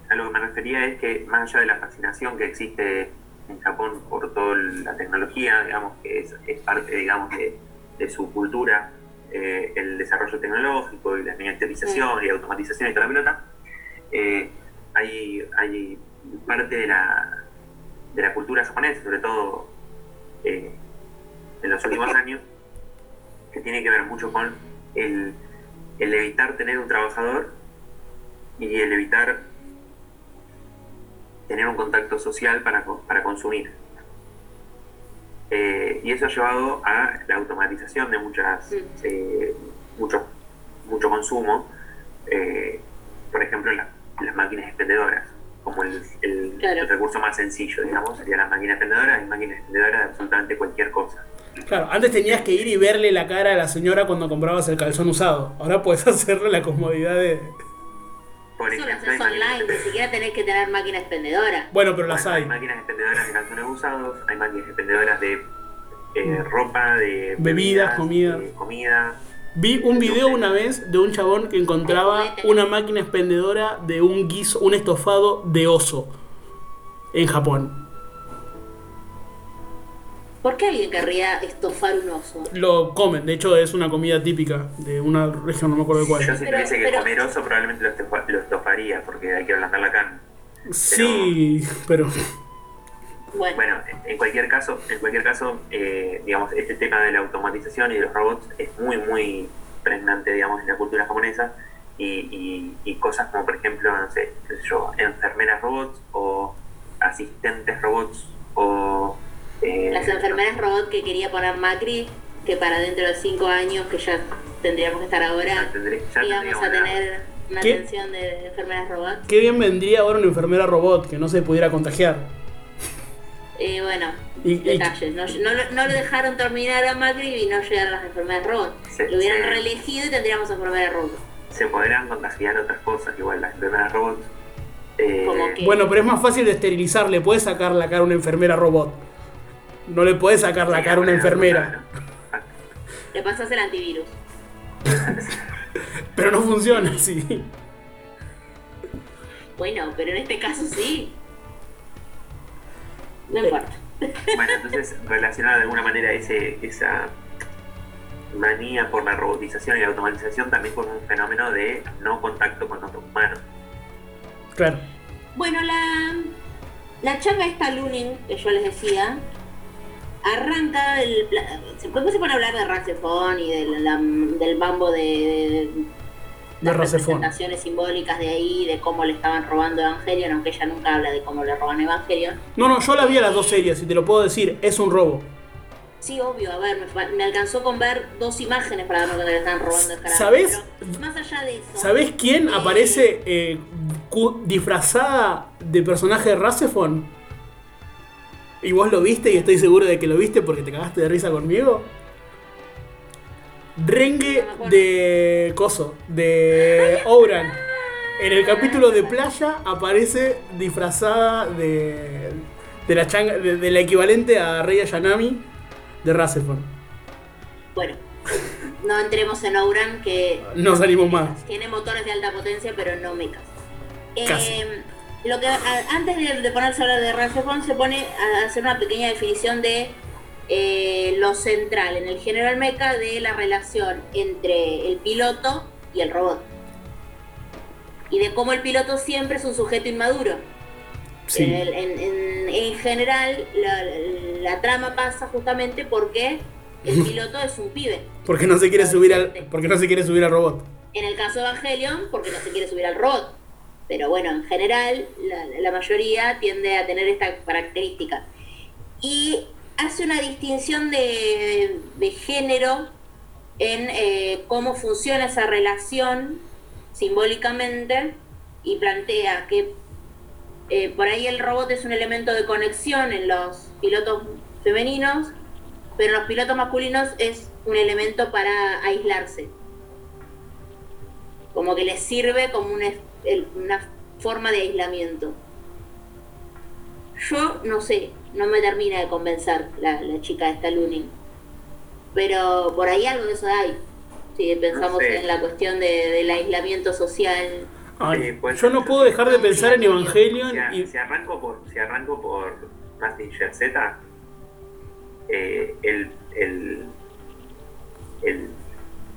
a lo que me refería es que más allá de la fascinación que existe en Japón por toda la tecnología, digamos que es, es parte, digamos, de, de su cultura, eh, el desarrollo tecnológico y la miniaturización y automatización y toda la pelota, eh, hay, hay parte de la, de la cultura japonesa, sobre todo eh, en los últimos años, que tiene que ver mucho con el, el evitar tener un trabajador y el evitar tener un contacto social para, para consumir. Eh, y eso ha llevado a la automatización de muchas, eh, mucho, mucho consumo, eh, por ejemplo, la- las máquinas expendedoras, como el, el- Claro. el recurso más sencillo, digamos, serían las máquinas expendedoras, hay máquinas expendedoras de absolutamente cualquier cosa. Claro, antes tenías que ir y verle la cara a la señora cuando comprabas el calzón usado. Ahora puedes hacerle la comodidad de... Por Eso lo ejemplo, haces hay máquinas- online, ni siquiera tenés que tener máquina expendedora. Bueno, pero las Bueno, hay. hay máquinas expendedoras de calzones usados, hay máquinas expendedoras de eh, ropa, de Bebidas, comida. de comida. Vi un video una vez de un chabón que encontraba una máquina expendedora de un guiso, un estofado de oso en Japón. ¿Por qué alguien querría estofar un oso? Lo comen, de hecho es una comida típica de una región, no me acuerdo de Yo cuál. si Pero- tuviese que pero- comer oso probablemente lo, estofa- lo estofaría porque hay que ablandar la carne. Sí, pero Bueno, Bueno, en cualquier caso, en cualquier caso, eh, digamos, este tema de la automatización y de los robots es muy, muy pregnante, digamos, en la cultura japonesa y, y- y cosas como, por ejemplo, no sé, qué sé yo, enfermeras robots o asistentes robots o... eh, las enfermeras robot que quería poner Macri, que para dentro de cinco años, que ya tendríamos que estar ahora, íbamos a tener una ¿Qué? atención de enfermeras robot. qué bien vendría ahora una enfermera robot que no se pudiera contagiar. Y bueno, Y- y- detalles. No, no, no lo dejaron terminar a Macri y no llegaron las enfermeras robot. Sí, lo hubieran reelegido y tendríamos enfermeras robot. se podrán contagiar otras cosas, igual las enfermeras robots. eh, que- Bueno, pero es más fácil de esterilizar, le puedes sacar la cara a una enfermera robot. No le puedes sacar la sí, cara a una enfermera. claro. Le pasas el antivirus. Pero no funciona así. Bueno, pero en este caso sí. No importa. Bueno, entonces relacionar de alguna manera ese, esa manía por la robotización y la automatización también con un fenómeno de no contacto con otros humanos. Claro. Bueno, la, la changa esta Lunin, que yo les decía, arranca el... la- se- pone a hablar de Raxefon y del, la- del bambo De las representaciones simbólicas de ahí, de cómo le estaban robando Evangelion, aunque ella nunca habla de cómo le roban Evangelion. No, no, yo la vi a las dos series y te lo puedo decir, es un robo. Sí, obvio, a ver, me, alcanzó con ver dos imágenes para darme cuenta que le estaban robando ¿Sabés? pero Más allá de eso... ¿Sabés quién eh, aparece eh, disfrazada de personaje de Rasefon? ¿Y vos lo viste y estoy seguro de que lo viste porque te cagaste de risa conmigo? Rengue de Coso, de Ouran. En el capítulo de playa aparece disfrazada de, de la changa, de, de la equivalente a Rey Ayanami de Rasefon. Bueno, no entremos en Ouran, que No salimos más. tiene motores de alta potencia, pero no mechas. Casi. Eh, lo que a- antes de, de ponerse a hablar de Rasefon se pone a hacer una pequeña definición de eh, lo central en el general mecha de la relación entre el piloto y el robot. Y de cómo el piloto siempre es un sujeto inmaduro. Sí. En, el- en- en- en general, la, la trama pasa justamente porque el piloto es un pibe. Porque no se quiere subir al, porque no se quiere subir al robot. En el caso de Evangelion, porque no se quiere subir al robot. Pero bueno, en general, la, la mayoría tiende a tener esta característica. Y hace una distinción de, de género en eh, cómo funciona esa relación simbólicamente y plantea que eh, por ahí el robot es un elemento de conexión en los pilotos femeninos, pero en los pilotos masculinos es un elemento para aislarse. Como que les sirve como una, una forma de aislamiento. Yo no sé, no me termina de convencer la, la chica de esta Lunin. Pero por ahí algo de eso hay. Si pensamos sé. en la cuestión de- del aislamiento social. Ay, puede yo no puedo dejar de pensar en Evangelion Si, a- y... si arranco por, si arranco por Mazinger Z, eh, el, el, el,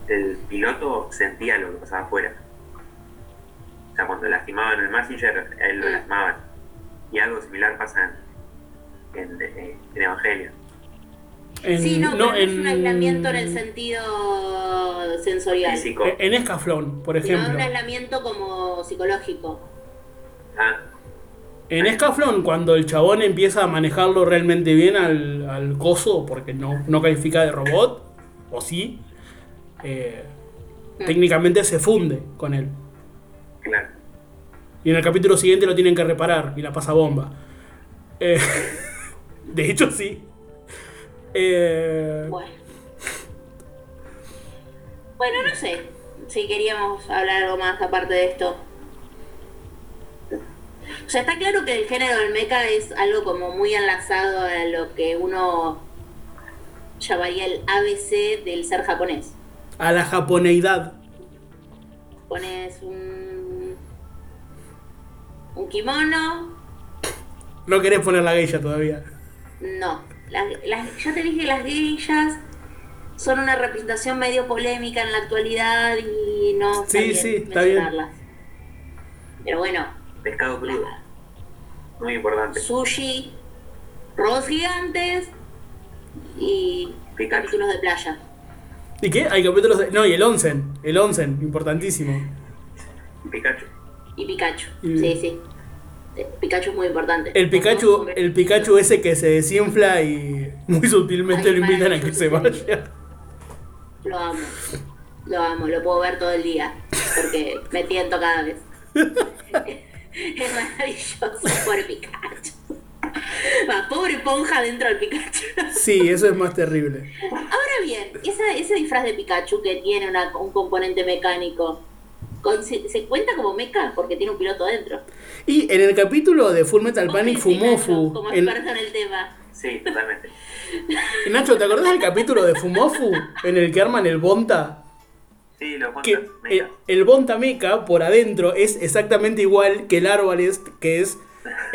el piloto sentía lo que pasaba afuera. O sea, cuando lastimaban el Mazinger, a él lo lastimaban. Y algo similar pasa en, en, en Evangelio. En, sí, no, no es un en- aislamiento en el sentido sensorial. Físico. En Escaflón, por ejemplo. un aislamiento como psicológico. Ah, En Escaflón, cuando el chabón empieza a manejarlo realmente bien al, al coso, porque no, no califica de robot, o sí, eh, Mm. técnicamente se funde con él. claro. Y en el capítulo siguiente lo tienen que reparar y la pasa bomba. Eh, de hecho, sí. Eh, Bueno. Bueno, no sé si queríamos hablar algo más aparte de esto. O sea, está claro que el género del mecha es algo como muy enlazado a lo que uno llamaría el ABC del ser japonés. a la japoneidad. Pones un, un kimono, No querés poner la geisha todavía. No, las, las- ya te dije, las geishas son una representación medio polémica en la actualidad y no está Sí, bien sí, está bien. Pero bueno, Pescado crudo. Muy importante. sushi, robots gigantes y Pikachu. capítulos de playa. ¿Y qué? Hay capítulos de... No, y el onsen. El onsen, importantísimo. Pikachu. Y Pikachu, Y- sí, sí. Eh, Pikachu es muy importante. El Pikachu, el Pikachu ese que se desinfla y muy sutilmente Ay, lo invitan a que se vaya. Lo amo. Lo amo, lo puedo ver todo el día. Porque me tiento cada vez. es maravilloso. Pobre Pikachu. Va, pobre ponja dentro del Pikachu. Sí, eso es más terrible. Ahora bien, esa, ese disfraz de Pikachu que tiene una- un componente mecánico, con- se, se cuenta como mecha porque tiene un piloto dentro. Y en el capítulo de Full Metal Panic Fumofu, Como en- experto en el tema. Sí, totalmente. Nacho, ¿te acordás del capítulo de Fumofu en el que arman el Bonta? Sí, los Que el Bonta Mecha por adentro es exactamente igual que el Arbalest, que es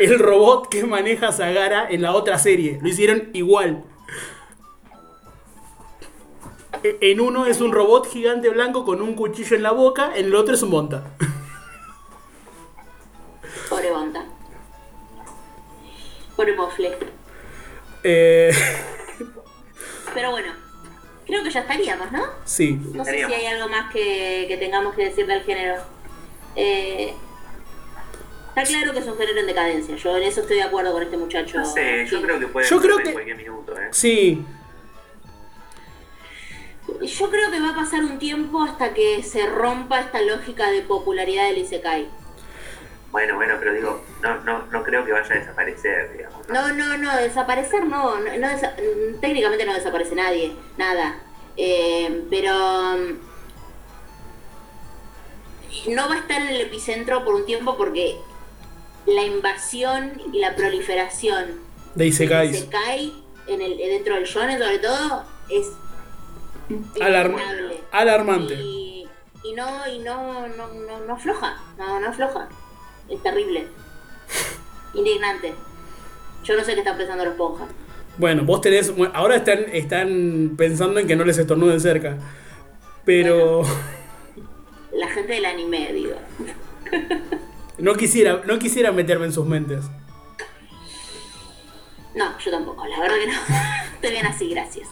el robot que maneja Sagara en la otra serie. Lo hicieron igual. En uno es un robot gigante blanco con un cuchillo en la boca, en el otro es un Bonta. Pobre Bonta. Pobre Mofle. Eh, Pero bueno, creo que ya estaríamos, ¿no? sí. No sé si hay algo más que, que tengamos que decir del género. Eh, está claro que es un género en decadencia. Yo en eso estoy de acuerdo con este muchacho. No sé, yo creo que puede Yo creo pasar en que- cualquier minuto, ¿eh? Sí, Yo creo que va a pasar un tiempo hasta que se rompa esta lógica de popularidad del Isekai. Bueno, bueno, pero digo, no, no, no creo que vaya a desaparecer, digamos. No, no, no, desaparecer no, no, no desa- mm, técnicamente no desaparece nadie, nada. Eh, pero mm, no va a estar en el epicentro por un tiempo porque la invasión y la proliferación de Isekais. Isekai en el, dentro del shonen sobre todo es Alarmante. Y, y no, y no, no, no, no afloja, no, no afloja. Es terrible. Indignante. Yo no sé qué están pensando los ponjas. Bueno, vos tenés. Ahora están, están pensando en que no les estornuden cerca. Pero. La gente del anime, digo. No quisiera, no quisiera meterme en sus mentes. No, yo tampoco, la verdad que no. Estoy bien así, gracias.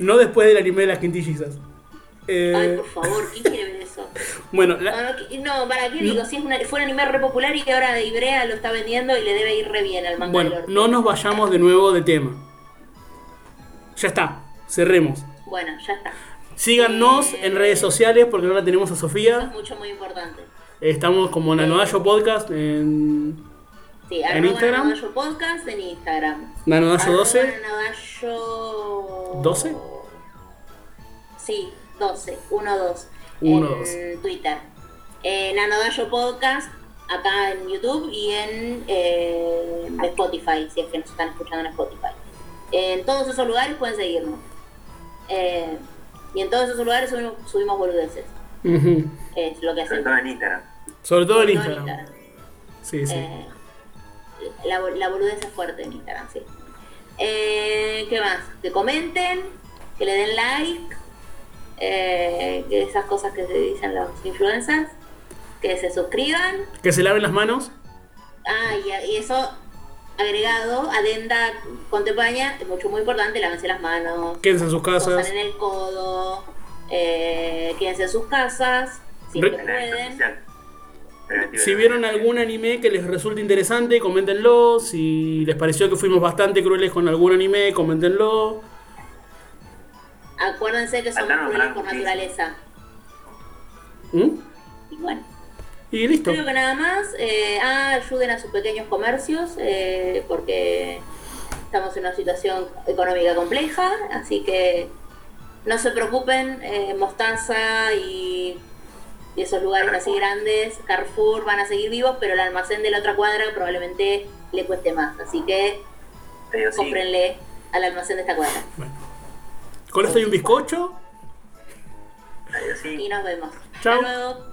No después del anime de las quintillizas. Eh, Ay, por favor, ¿quién quiere ver eso? bueno, No, la- no, no, ¿para qué digo? Si es una, fue un anime re popular y que ahora Ibrea lo está vendiendo y le debe ir re bien al manga bueno, del no nos vayamos de nuevo de tema. Ya está, cerremos. Bueno, ya está. Síganos en redes sociales porque ahora tenemos a Eso es Sofía. mucho, muy importante. Estamos como Nanodayo Podcast en Sí, ¿En arroba Instagram? Nanodayo Podcast en Instagram. Nanodayo 12. Arroba Nanodayo... 12? Sí, 12, 1, 2. Uno, en dos. Twitter. Eh, Nanodayo Podcast acá en YouTube y en eh, Spotify, si es que nos están escuchando en Spotify. En todos esos lugares pueden seguirnos. Eh, y en todos esos lugares subimos, subimos boludeces. Ujú. Es lo que Sobre hacemos. todo en Instagram. Sobre todo en Todo Instagram. Sí, sí. La, la boludez es fuerte en Instagram, sí. Eh, ¿Qué más? Que comenten, que le den like, eh, que esas cosas que se dicen los influencers, que se suscriban. Que se laven las manos. Ah, y, y eso agregado, adenda contemporánea, es mucho muy importante, lávense las manos, Quédense en sus casas. en el codo, eh, quédense en sus casas, si Re- pueden. Si vieron algún anime que les resulte interesante, coméntenlo. Si les pareció que fuimos bastante crueles con algún anime, coméntenlo. Acuérdense que somos Acá crueles por naturaleza. ¿Mm? Y bueno. Y listo. Creo que nada más. eh, ah, ayuden a sus pequeños comercios eh, porque estamos en una situación económica compleja, así que no se preocupen, eh, Mostaza y, y esos lugares así grandes, Carrefour van a seguir vivos, pero el almacén de la otra cuadra probablemente le cueste más, así que Pero sí, cómprenle al almacén de esta cuadra. Con esto hay un bizcocho. sí. Y nos vemos. Chao. Hasta luego.